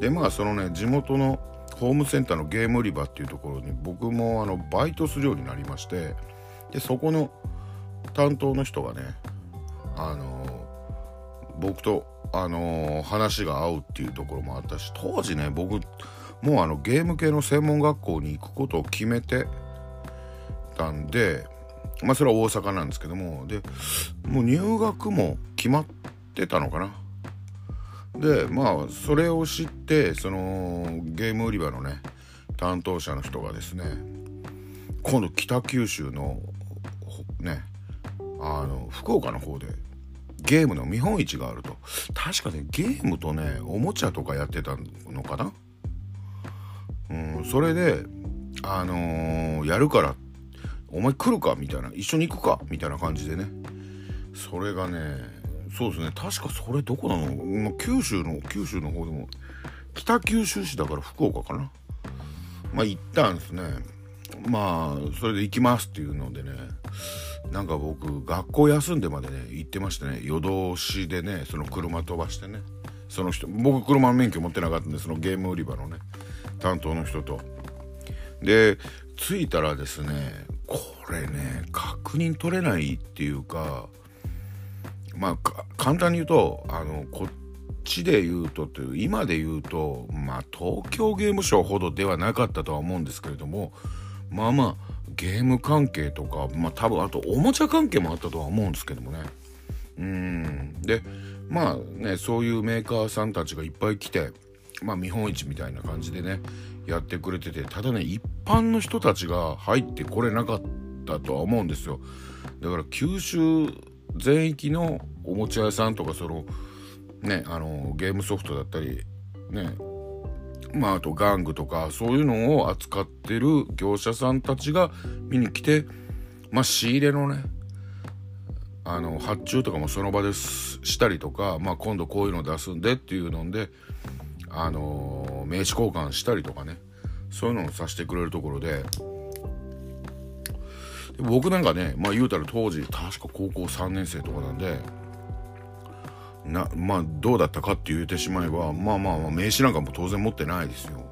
でまあそのね地元のホームセンターのゲーム売り場っていうところに僕もあのバイトするようになりましてでそこの担当の人がねあの僕とあの話が合うっていうところもあったし当時ね僕もうあのゲーム系の専門学校に行くことを決めてたんでまあそれは大阪なんですけどもでもう入学も決まってたのかな。でまあそれを知ってそのゲーム売り場のね担当者の人がですね今度北九州のねあの福岡の方でゲームの見本市があると。確かねゲームとねおもちゃとかやってたのかな？うんそれであのー、やるからお前来るか？みたいな一緒に行くか？みたいな感じでね。それがねそうですね。確かそれどこなの、まあ、九州の九州の方でも。北九州市だから福岡かな。まあ行ったんですね。まあそれで行きますっていうのでね。なんか僕学校休んでまでね行ってましてね。夜通しでねその車飛ばしてね。その人僕車免許持ってなかったんでそのゲーム売り場のね担当の人と。で着いたらですねこれね確認取れないっていうかまあ簡単に言うとあのこっちで言うとっていう今で言うとまあ東京ゲームショウほどではなかったとは思うんですけれどもまあまあゲーム関係とかまあ多分あとおもちゃ関係もあったとは思うんですけどもね。うん。でまあねそういうメーカーさんたちがいっぱい来てまあ見本市みたいな感じでねやってくれててただね一般の人たちが入ってこれなかったとは思うんですよ。だから九州全域のおもちゃ屋さんとかそのねあのゲームソフトだったりねまああと玩具とかそういうのを扱ってる業者さんたちが見に来てまあ仕入れのねあの発注とかもその場でしたりとか、まあ、今度こういうの出すんでっていうので、あの名刺交換したりとかねそういうのをさせてくれるところで僕なんかねまあ言うたら当時確か高校3年生とかなんでなまあどうだったかって言ってしまえばまあまあまあ名刺なんかも当然持ってないですよ。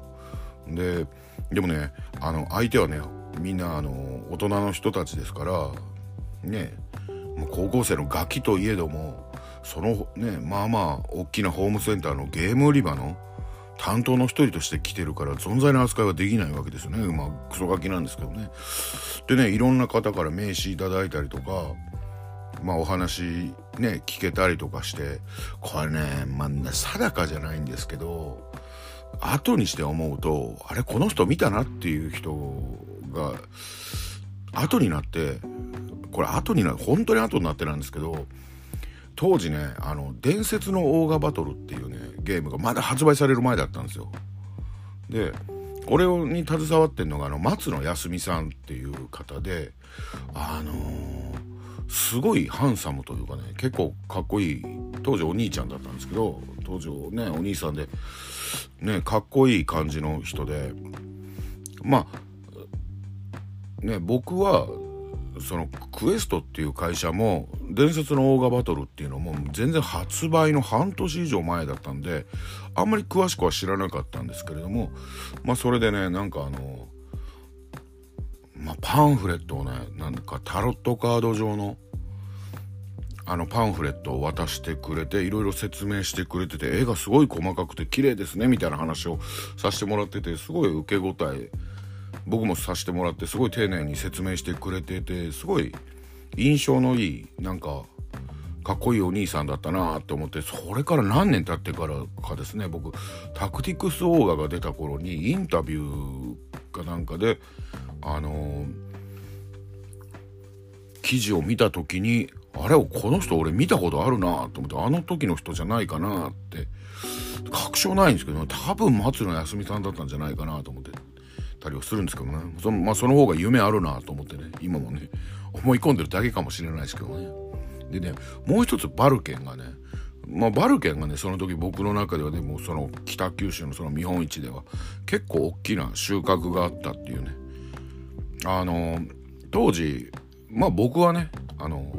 ででもねあの相手はねみんなあの大人の人たちですからねもう高校生のガキといえどもそのねまあまあ大きなホームセンターのゲーム売り場の担当の一人として来てるから存在の扱いはできないわけですよね。まあクソガキなんですけどね。でねいろんな方から名刺いただいたりとかまあお話ね聞けたりとかしてこれねまあ定かじゃないんですけど後にして思うとあれこの人見たなっていう人が後になってこれ後にな本当に後になってなんですけど当時ねあの伝説のオーガバトルっていうねゲームがまだ発売される前だったんですよ。でこれに携わってんのがあの松野康美さんっていう方であのー、すごいハンサムというかね結構かっこいい当時お兄ちゃんだったんですけど当時ねお兄さんでねかっこいい感じの人でまあね僕はそのクエストっていう会社も伝説のオーガバトルっていうのも全然発売の半年以上前だったんであんまり詳しくは知らなかったんですけれどもまあそれでねなんかあのまあ、パンフレットをねなんかタロットカード上のあのパンフレットを渡してくれていろいろ説明してくれてて絵がすごい細かくて綺麗ですねみたいな話をさせてもらっててすごい受け答え僕もさせてもらってすごい丁寧に説明してくれててすごい印象のいいなんかかっこいいお兄さんだったなって思ってそれから何年経ってからかですね僕タクティクスオーガが出た頃にインタビューかなんかであのー、記事を見た時にあれをこの人俺見たことあるなと思ってあの時の人じゃないかなって確証ないんですけど多分松野康美さんだったんじゃないかなと思って。たりはするんですけどね。その,、まあ、その方が夢あるなと思ってね。今もね思い込んでるだけかもしれないですけどね。でねもう一つバルケンがねまあ、バルケンがねその時僕の中ではでもその北九州のその見本市では結構大きな収穫があったっていうね。あの当時まあ僕はねあの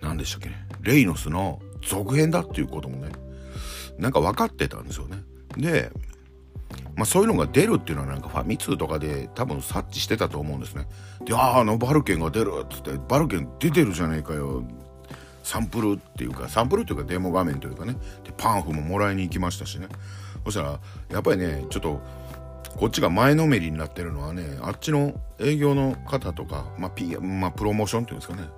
何でしたっけね。レイノスの続編だっていうこともねなんか分かってたんですよね。でまあ、そういうのが出るっていうのはなんかファミ通とかで多分察知してたと思うんですね。で、ああ、あのバルケンが出るっつって、バルケン出てるじゃねえかよ。サンプルっていうか、サンプルっていうかデモ画面というかね。で、パンフももらいに行きましたしね。そしたら、やっぱりね、ちょっと、こっちが前のめりになってるのはね、あっちの営業の方とか、まあ、P、まあ、プロモーションっていうんですかね。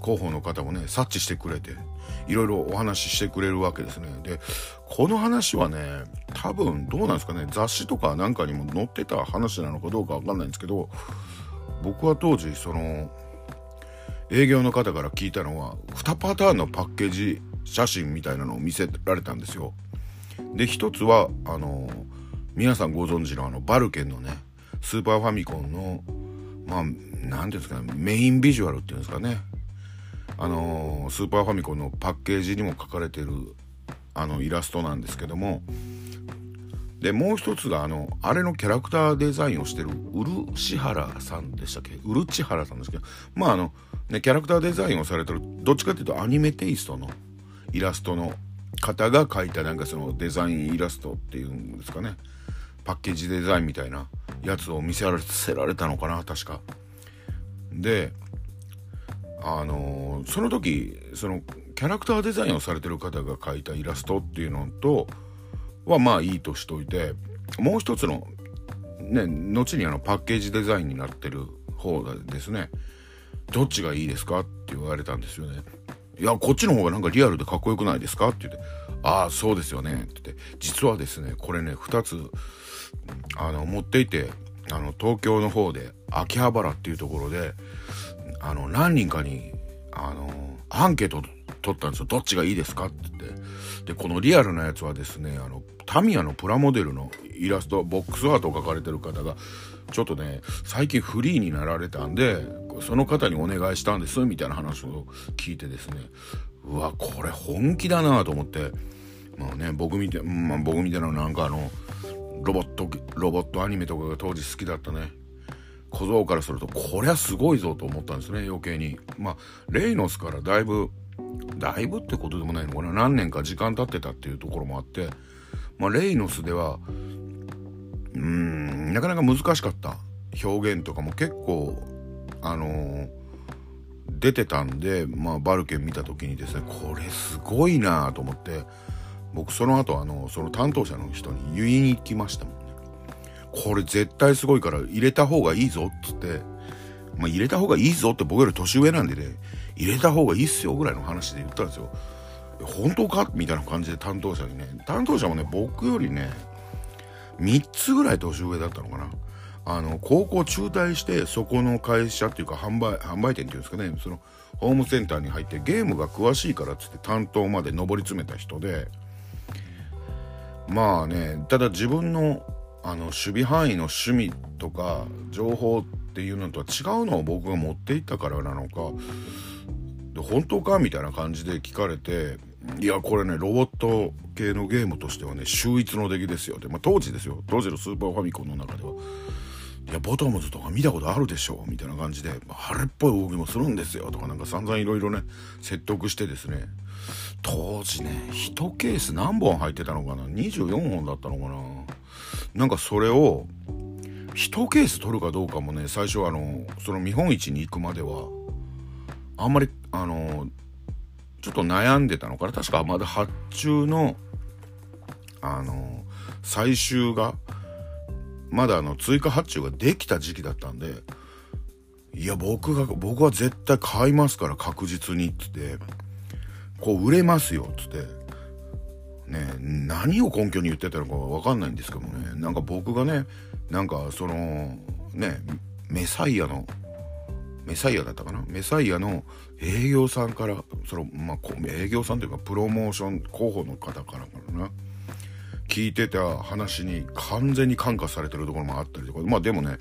広報の方もね、察知してくれて、いろいろお話ししてくれるわけですね。で、この話はね、多分どうなんですかね、雑誌とかなんかにも載ってた話なのかどうかわかんないんですけど、僕は当時、その、営業の方から聞いたのは、2パターンのパッケージ写真みたいなのを見せられたんですよ。で、一つは、あの、皆さんご存知のあの、バルケンのね、スーパーファミコンの、まあ、何て言うんですかね、メインビジュアルっていうんですかね、あのスーパーファミコンのパッケージにも書かれてるあのイラストなんですけどもでもう一つがあのあれのキャラクターデザインをしてる漆原さんでしたっけ？漆原さんですけどまああのねキャラクターデザインをされてるどっちかっていうとアニメテイストのイラストの方が描いたなんかそのデザインイラストっていうんですかねパッケージデザインみたいなやつを見せられたのかな確か。であのその時そのキャラクターデザインをされてる方が描いたイラストっていうのとはまあいいとしといてもう一つのね後にあのパッケージデザインになってる方ですねどっちがいいですかって言われたんですよねいや、こっちの方がなんかリアルでかっこよくないですかって言って、ああ、そうですよね。って言って、実はですね、これね、2つ、あの、持っていて、あの、東京の方で、秋葉原っていうところで、あの、何人かに、あの、アンケート取ったんですよ。どっちがいいですか？って言って。で、このリアルなやつはですね、あの、タミヤのプラモデルのイラスト、ボックスアートを描かれてる方が、ちょっとね、最近フリーになられたんで、その方にお願いしたんです、みたいな話を聞いてですね、うわ、これ本気だなと思って、まあね、僕みたい、まあ僕みたいななんかあの、ロボット、ロボットアニメとかが当時好きだったね、小僧からすると、こりゃすごいぞと思ったんですね、余計に。まあ、レイノスからだいぶ、だいぶってことでもないのかな、何年か時間経ってたっていうところもあって、まあ、レイノスでは、うーん、なかなか難しかった表現とかも結構、あのー、出てたんで、まあ、バルケン見た時にですね、これすごいなと思って、僕その後、あの、その担当者の人に言いに行きましたもん。これ絶対すごいから入れた方がいいぞっつって、まあ、入れた方がいいぞって僕より年上なんでね、入れた方がいいっすよぐらいの話で言ったんですよ。本当か？みたいな感じで担当者にね、担当者もね、僕よりね、3つぐらい年上だったのかな。あの、高校中退して、そこの会社っていうか、販売、販売店っていうんですかね、その、ホームセンターに入ってゲームが詳しいからっつって担当まで上り詰めた人で、まあね、ただ自分の、あの、守備範囲の趣味とか、情報っていうのとは違うのを僕が持っていったからなのか、で本当かみたいな感じで聞かれて、いや、これね、ロボット系のゲームとしてはね、秀逸の出来ですよ。で、まあ、当時ですよ。当時のスーパーファミコンの中では。いや、ボトムズとか見たことあるでしょみたいな感じで、晴れっぽい動きもするんですよ。とかなんか散々いろいろね、説得してですね。当時ね、1ケース何本入ってたのかな ?24 本だったのかな？なんかそれを、1ケース取るかどうかもね、最初あの、その見本市に行くまでは、あんまり、あの、ちょっと悩んでたのかな。確かまだ発注の、あの、最終が、まだあの、追加発注ができた時期だったんで、いや、僕が、僕は絶対買いますから確実にっ、つって、こう、売れますよっ、つって、ね、何を根拠に言ってたのかわかんないんですけどもね、なんか僕がね、なんかその、ね、メサイアのメサイアだったかな？メサイアの営業さんからそのまあ営業さんというかプロモーション候補の方からかな。聞いてた話に完全に感化されてるところもあったりとか。まあでもね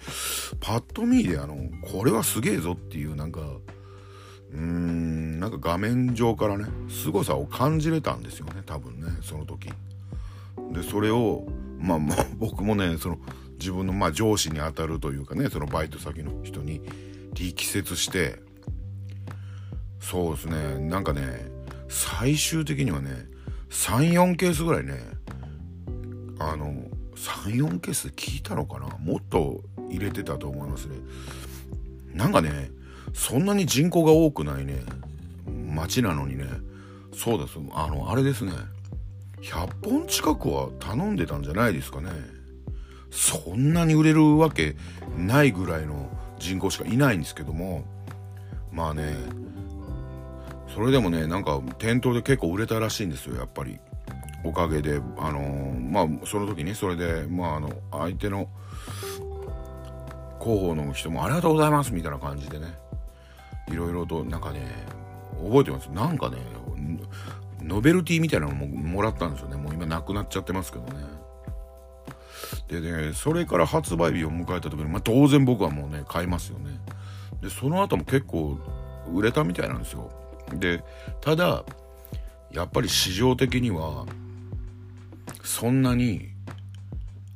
パッと見であのこれはすげえぞっていうなんかうーんなんか画面上からね凄さを感じれたんですよね多分ねその時。でそれをまあ僕もねその自分のまあ上司に当たるというかねそのバイト先の人に力説してそうですねなんかね最終的にはね34ケースぐらいねあの34ケース聞いたのかなもっと入れてたと思いますね。なんかねそんなに人口が多くないね町なのにね。そうですあのあれですね。100本近くは頼んでたんじゃないですかね。そんなに売れるわけないぐらいの人口しかいないんですけども。まあね。それでもねなんか店頭で結構売れたらしいんですよやっぱり。おかげであのー、まあその時にそれでまああの相手の広報の人もありがとうございますみたいな感じでね。いろいろとなんかね覚えてます？なんかねノベルティみたいなのももらったんですよねもう今なくなっちゃってますけどねでね、それから発売日を迎えた時に、まあ、当然僕はもうね、買いますよね。で、その後も結構売れたみたいなんですよ。で、ただ、やっぱり市場的には、そんなに、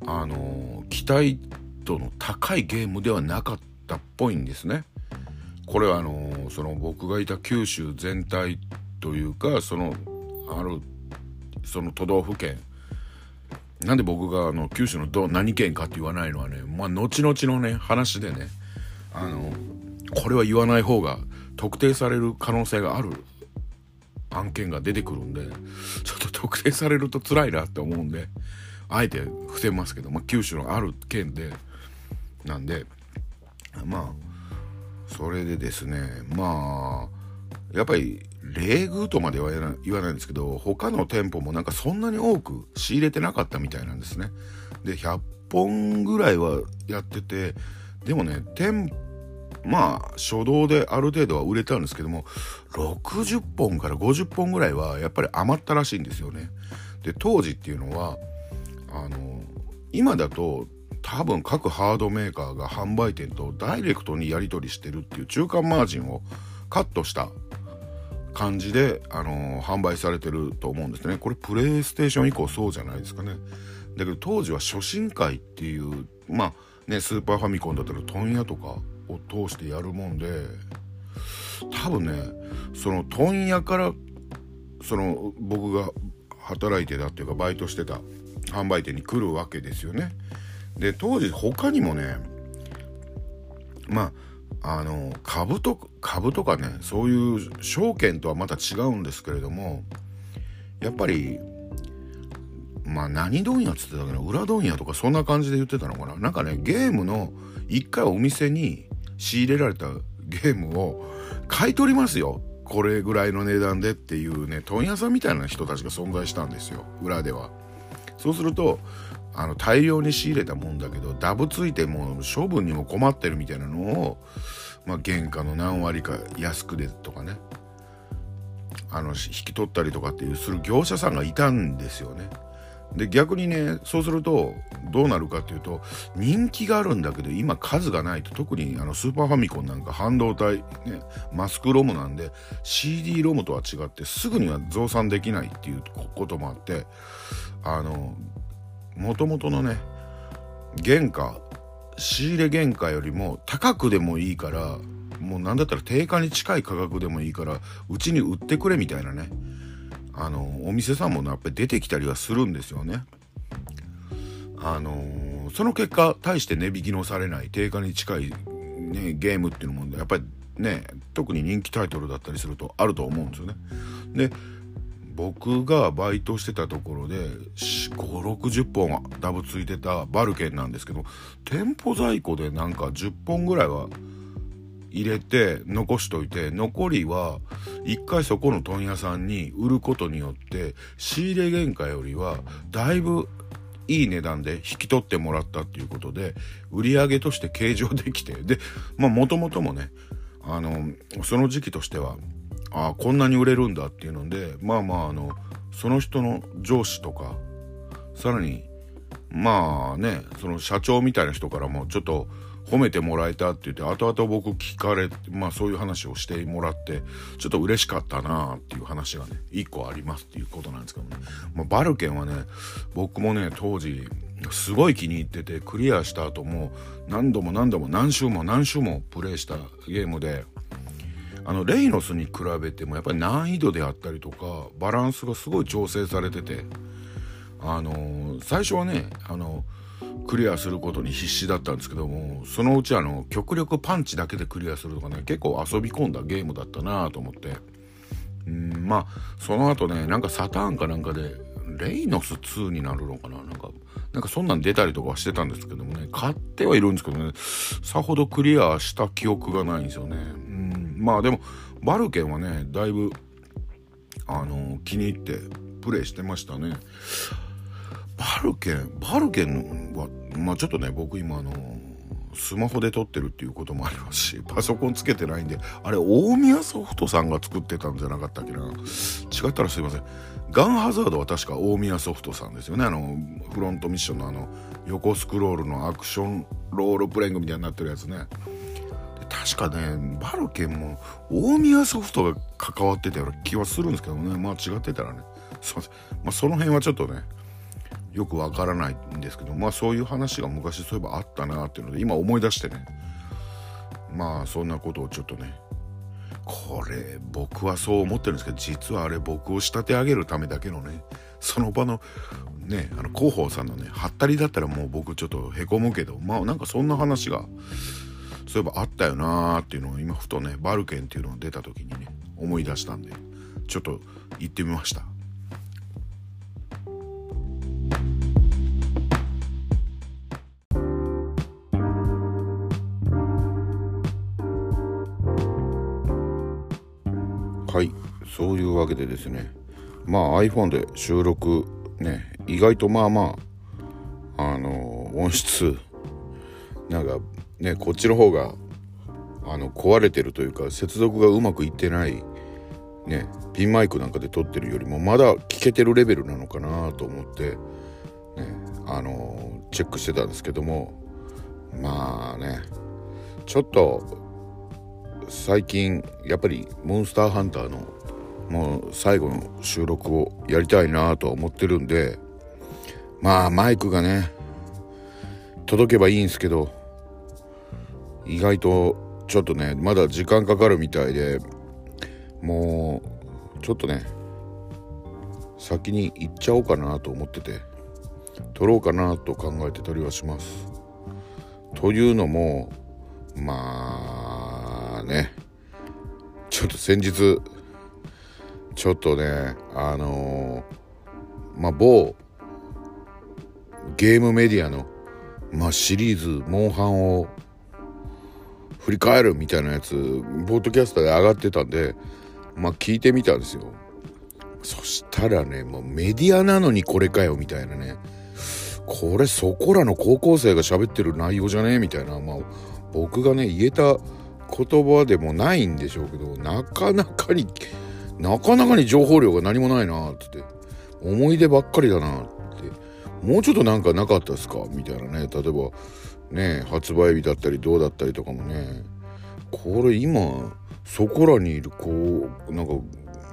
あの、期待度の高いゲームではなかったっぽいんですね。これはあの、その僕がいた九州全体というか、その、ある、その都道府県、なんで僕があの九州のど何県かって言わないのはね、まあ、後々のね話でねあのこれは言わない方が特定される可能性がある。案件が出てくるんでちょっと特定されると辛いなって思うんであえて伏せますけど、まあ、九州のある県でなんでまあそれでですねまあやっぱり冷遇とまでは言わないんですけど他の店舗もなんかそんなに多く仕入れてなかったみたいなんですね。で100本ぐらいはやっててでもね店まあ初動である程度は売れたんですけども60本から50本ぐらいはやっぱり余ったらしいんですよね。で当時っていうのはあの今だと多分各ハードメーカーが販売店とダイレクトにやり取りしてるっていう中間マージンをカットした感じで、あのー、販売されてると思うんですね。これプレイステーション以降そうじゃないですかね。だけど当時は初心会っていう、まあね、スーパーファミコンだったら問屋とかを通してやるもんで、多分ね、その問屋から、その僕が働いてたっていうかバイトしてた販売店に来るわけですよね。で、当時他にもね、まあ、あの株と株とかねそういう証券とはまた違うんですけれどもやっぱりまあ何問屋っつってたけど裏問屋とかそんな感じで言ってたのかな。なんかねゲームの一回お店に仕入れられたゲームを買い取りますよ。これぐらいの値段でっていうね問屋さんみたいな人たちが存在したんですよ。裏では。そうするとあの大量に仕入れたもんだけどダブついてもう処分にも困ってるみたいなのを、まあ、原価の何割か安くでとかねあの引き取ったりとかっていうする業者さんがいたんですよね。で逆にねそうするとどうなるかっていうと人気があるんだけど今数がないと特にあのスーパーファミコンなんか半導体、ね、マスクロムなんで CD ロムとは違ってすぐには増産できないっていうこともあってあのもともとのね原価仕入れ原価よりも高くでもいいからもう何だったら定価に近い価格でもいいからうちに売ってくれみたいなねあのお店さんもやっぱり出てきたりはするんですよね。あの、その結果大して値引きのされない定価に近い、ね、ゲームっていうのもやっぱりね特に人気タイトルだったりするとあると思うんですよね。で僕がバイトしてたところで560本ダブついてたバルケンなんですけど店舗在庫でなんか10本ぐらいは入れて残しといて残りは一回そこの問屋さんに売ることによって仕入れ原価よりはだいぶいい値段で引き取ってもらったっていうことで売り上げとして計上できてでまあもともともねあのその時期としてはああこんなに売れるんだっていうのでまあまああのその人の上司とかさらにまあねその社長みたいな人からもちょっと褒めてもらえたって言って後々僕聞かれまあそういう話をしてもらってちょっと嬉しかったなっていう話がね一個ありますっていうことなんですけどね、まあ、バルケンはね僕もね当時すごい気に入っててクリアした後も何度も何度も何周も何周もプレイしたゲームであのレイノスに比べてもやっぱり難易度であったりとかバランスがすごい調整されててあの、最初はねあのクリアすることに必死だったんですけどもそのうちあの極力パンチだけでクリアするとかね結構遊び込んだゲームだったなと思って。うんまあその後ねなんかサターンかなんかでレイノス2になるのかな？なんかなんかそんなん出たりとかしてたんですけどもね買ってはいるんですけどねさほどクリアした記憶がないんですよね。まあでもバルケンはねだいぶあの気に入ってプレイしてましたね。バルケンバルケンはまあちょっとね僕今あのスマホで撮ってるっていうこともありますしパソコンつけてないんであれ大宮ソフトさんが作ってたんじゃなかったっけな。違ったらすいません。ガンハザードは確か大宮ソフトさんですよね。あのフロントミッションのあの横スクロールのアクションロールプレイングみたいになってるやつね。確かねバルケンも大宮ソフトが関わってたような気はするんですけどね。まあ違ってたらね。すいませんまあその辺はちょっとねよくわからないんですけどまあそういう話が昔そういえばあったなっていうので今思い出してね。まあそんなことをちょっとねこれ僕はそう思ってるんですけど実はあれ僕を仕立て上げるためだけのねその場のねあの広報さんのねはったりだったらもう僕ちょっとへこむけどまあなんかそんな話がそういえばあったよなーっていうのを今ふとねバルケンっていうのが出た時にね思い出したんでちょっと行ってみました。はいそういうわけでですねまあ iPhone で収録ね意外とまあまああの音質なんかねこっちの方があの壊れてるというか接続がうまくいってないねピンマイクなんかで撮ってるよりもまだ聞けてるレベルなのかなと思って、ね、あのチェックしてたんですけどもまあねちょっと最近やっぱりモンスターハンターのもう最後の収録をやりたいなとは思ってるんでまあマイクがね届けばいいんですけど意外とちょっとねまだ時間かかるみたいでもうちょっとね先に行っちゃおうかなと思ってて撮ろうかなと考えて撮りはします。というのもまあねちょっと先日ちょっとねあのー、まあ某ゲームメディアの、まあ、シリーズ「モンハン」を振り返るみたいなやつポッドキャストで上がってたんでまあ聞いてみたんですよ。そしたらねもうメディアなのにこれかよみたいなね。これそこらの高校生が喋ってる内容じゃねえみたいな。まあ僕がね言えた言葉でもないんでしょうけどなかなかになかなかに情報量が何もないなって。思い出ばっかりだなって。もうちょっとなんかなかったですか？みたいなね。例えばね発売日だったりどうだったりとかもね。これ今そこらにいるこうなんか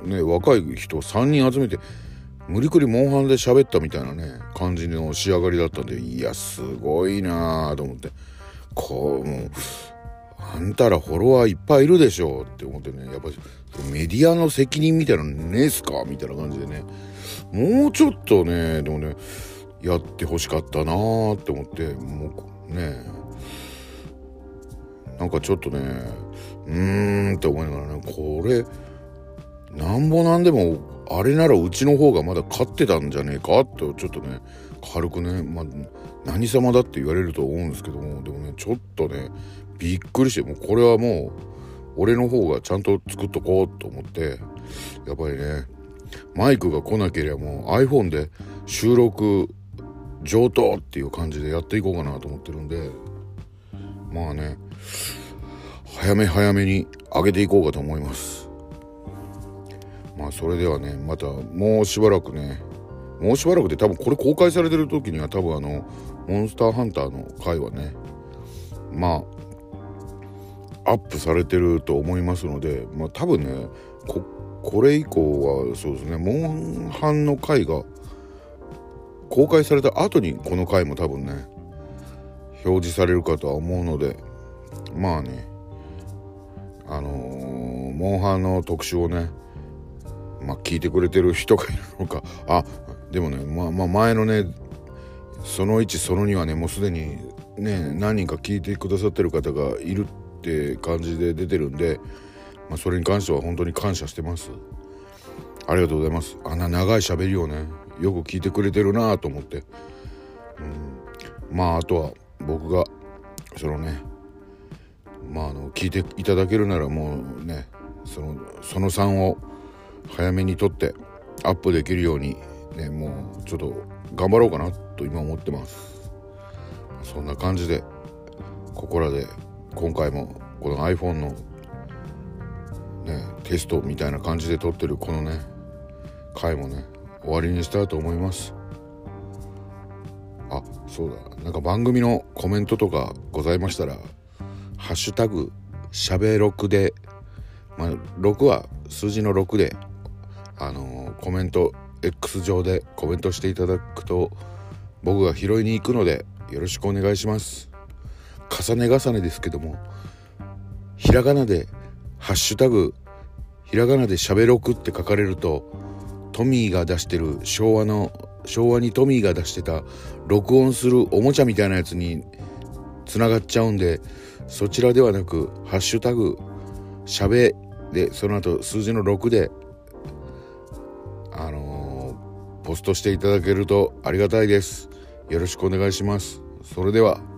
ね若い人3人集めて無理くりモンハンで喋ったみたいなね感じの仕上がりだったんでいやすごいなあと思って。こうもうあんたらフォロワーいっぱいいるでしょって思ってね。やっぱりメディアの責任みたいなのねえすか？みたいな感じでね。もうちょっとねでもねやってほしかったなーって思って。もうねなんかちょっとねうーんって思いながらねこれなんぼなんでもあれならうちの方がまだ勝ってたんじゃねえかってちょっとね軽くね、まあ、何様だって言われると思うんですけどもでもねちょっとねびっくりしてもうこれはもう俺の方がちゃんと作っとこうと思ってやっぱりねマイクが来なければもう iPhone で収録上等っていう感じでやっていこうかなと思ってるんでまあね早め早めに上げていこうかと思います。まあそれではねまたもうしばらくねもうしばらくで多分これ公開されてる時には多分あのモンスターハンターの回はねまあアップされてると思いますのでまあ多分ねここれ以降はそうですねモンハンの回が公開された後にこの回も多分ね表示されるかとは思うのでまあねあのー、モンハンの特集をねまあ聞いてくれてる人がいるのか。あでもねまあまあ前のねその1その2はねもうすでにね何人か聞いてくださってる方がいるって感じで出てるんで、まあ、それに関しては本当に感謝してます。ありがとうございます。あんな長い喋りをねよく聞いてくれてるなと思って、うん、まああとは僕がそのねまああの聞いていただけるならもうねそのその3を早めに撮ってアップできるようにねもうちょっと頑張ろうかなと今思ってます。そんな感じでここらで今回もこの iPhone のねテストみたいな感じで撮ってるこのね回もね終わりにしたいと思います。あそうだ。なんか番組のコメントとかございましたら「ハッシュタグしゃべ6」でまあ6は数字の6であのー、コメント X 上でコメントしていただくと僕が拾いに行くのでよろしくお願いします。重ね重ねですけどもひらがなで「ハッシュタグひらがなでしゃべろく」って書かれるとトミーが出してる昭和の昭和にトミーが出してた録音するおもちゃみたいなやつにつながっちゃうんでそちらではなく「ハッシュタグしゃべ」でその後数字の6であのー、ポストしていただけるとありがたいです。よろしくお願いします。それでは。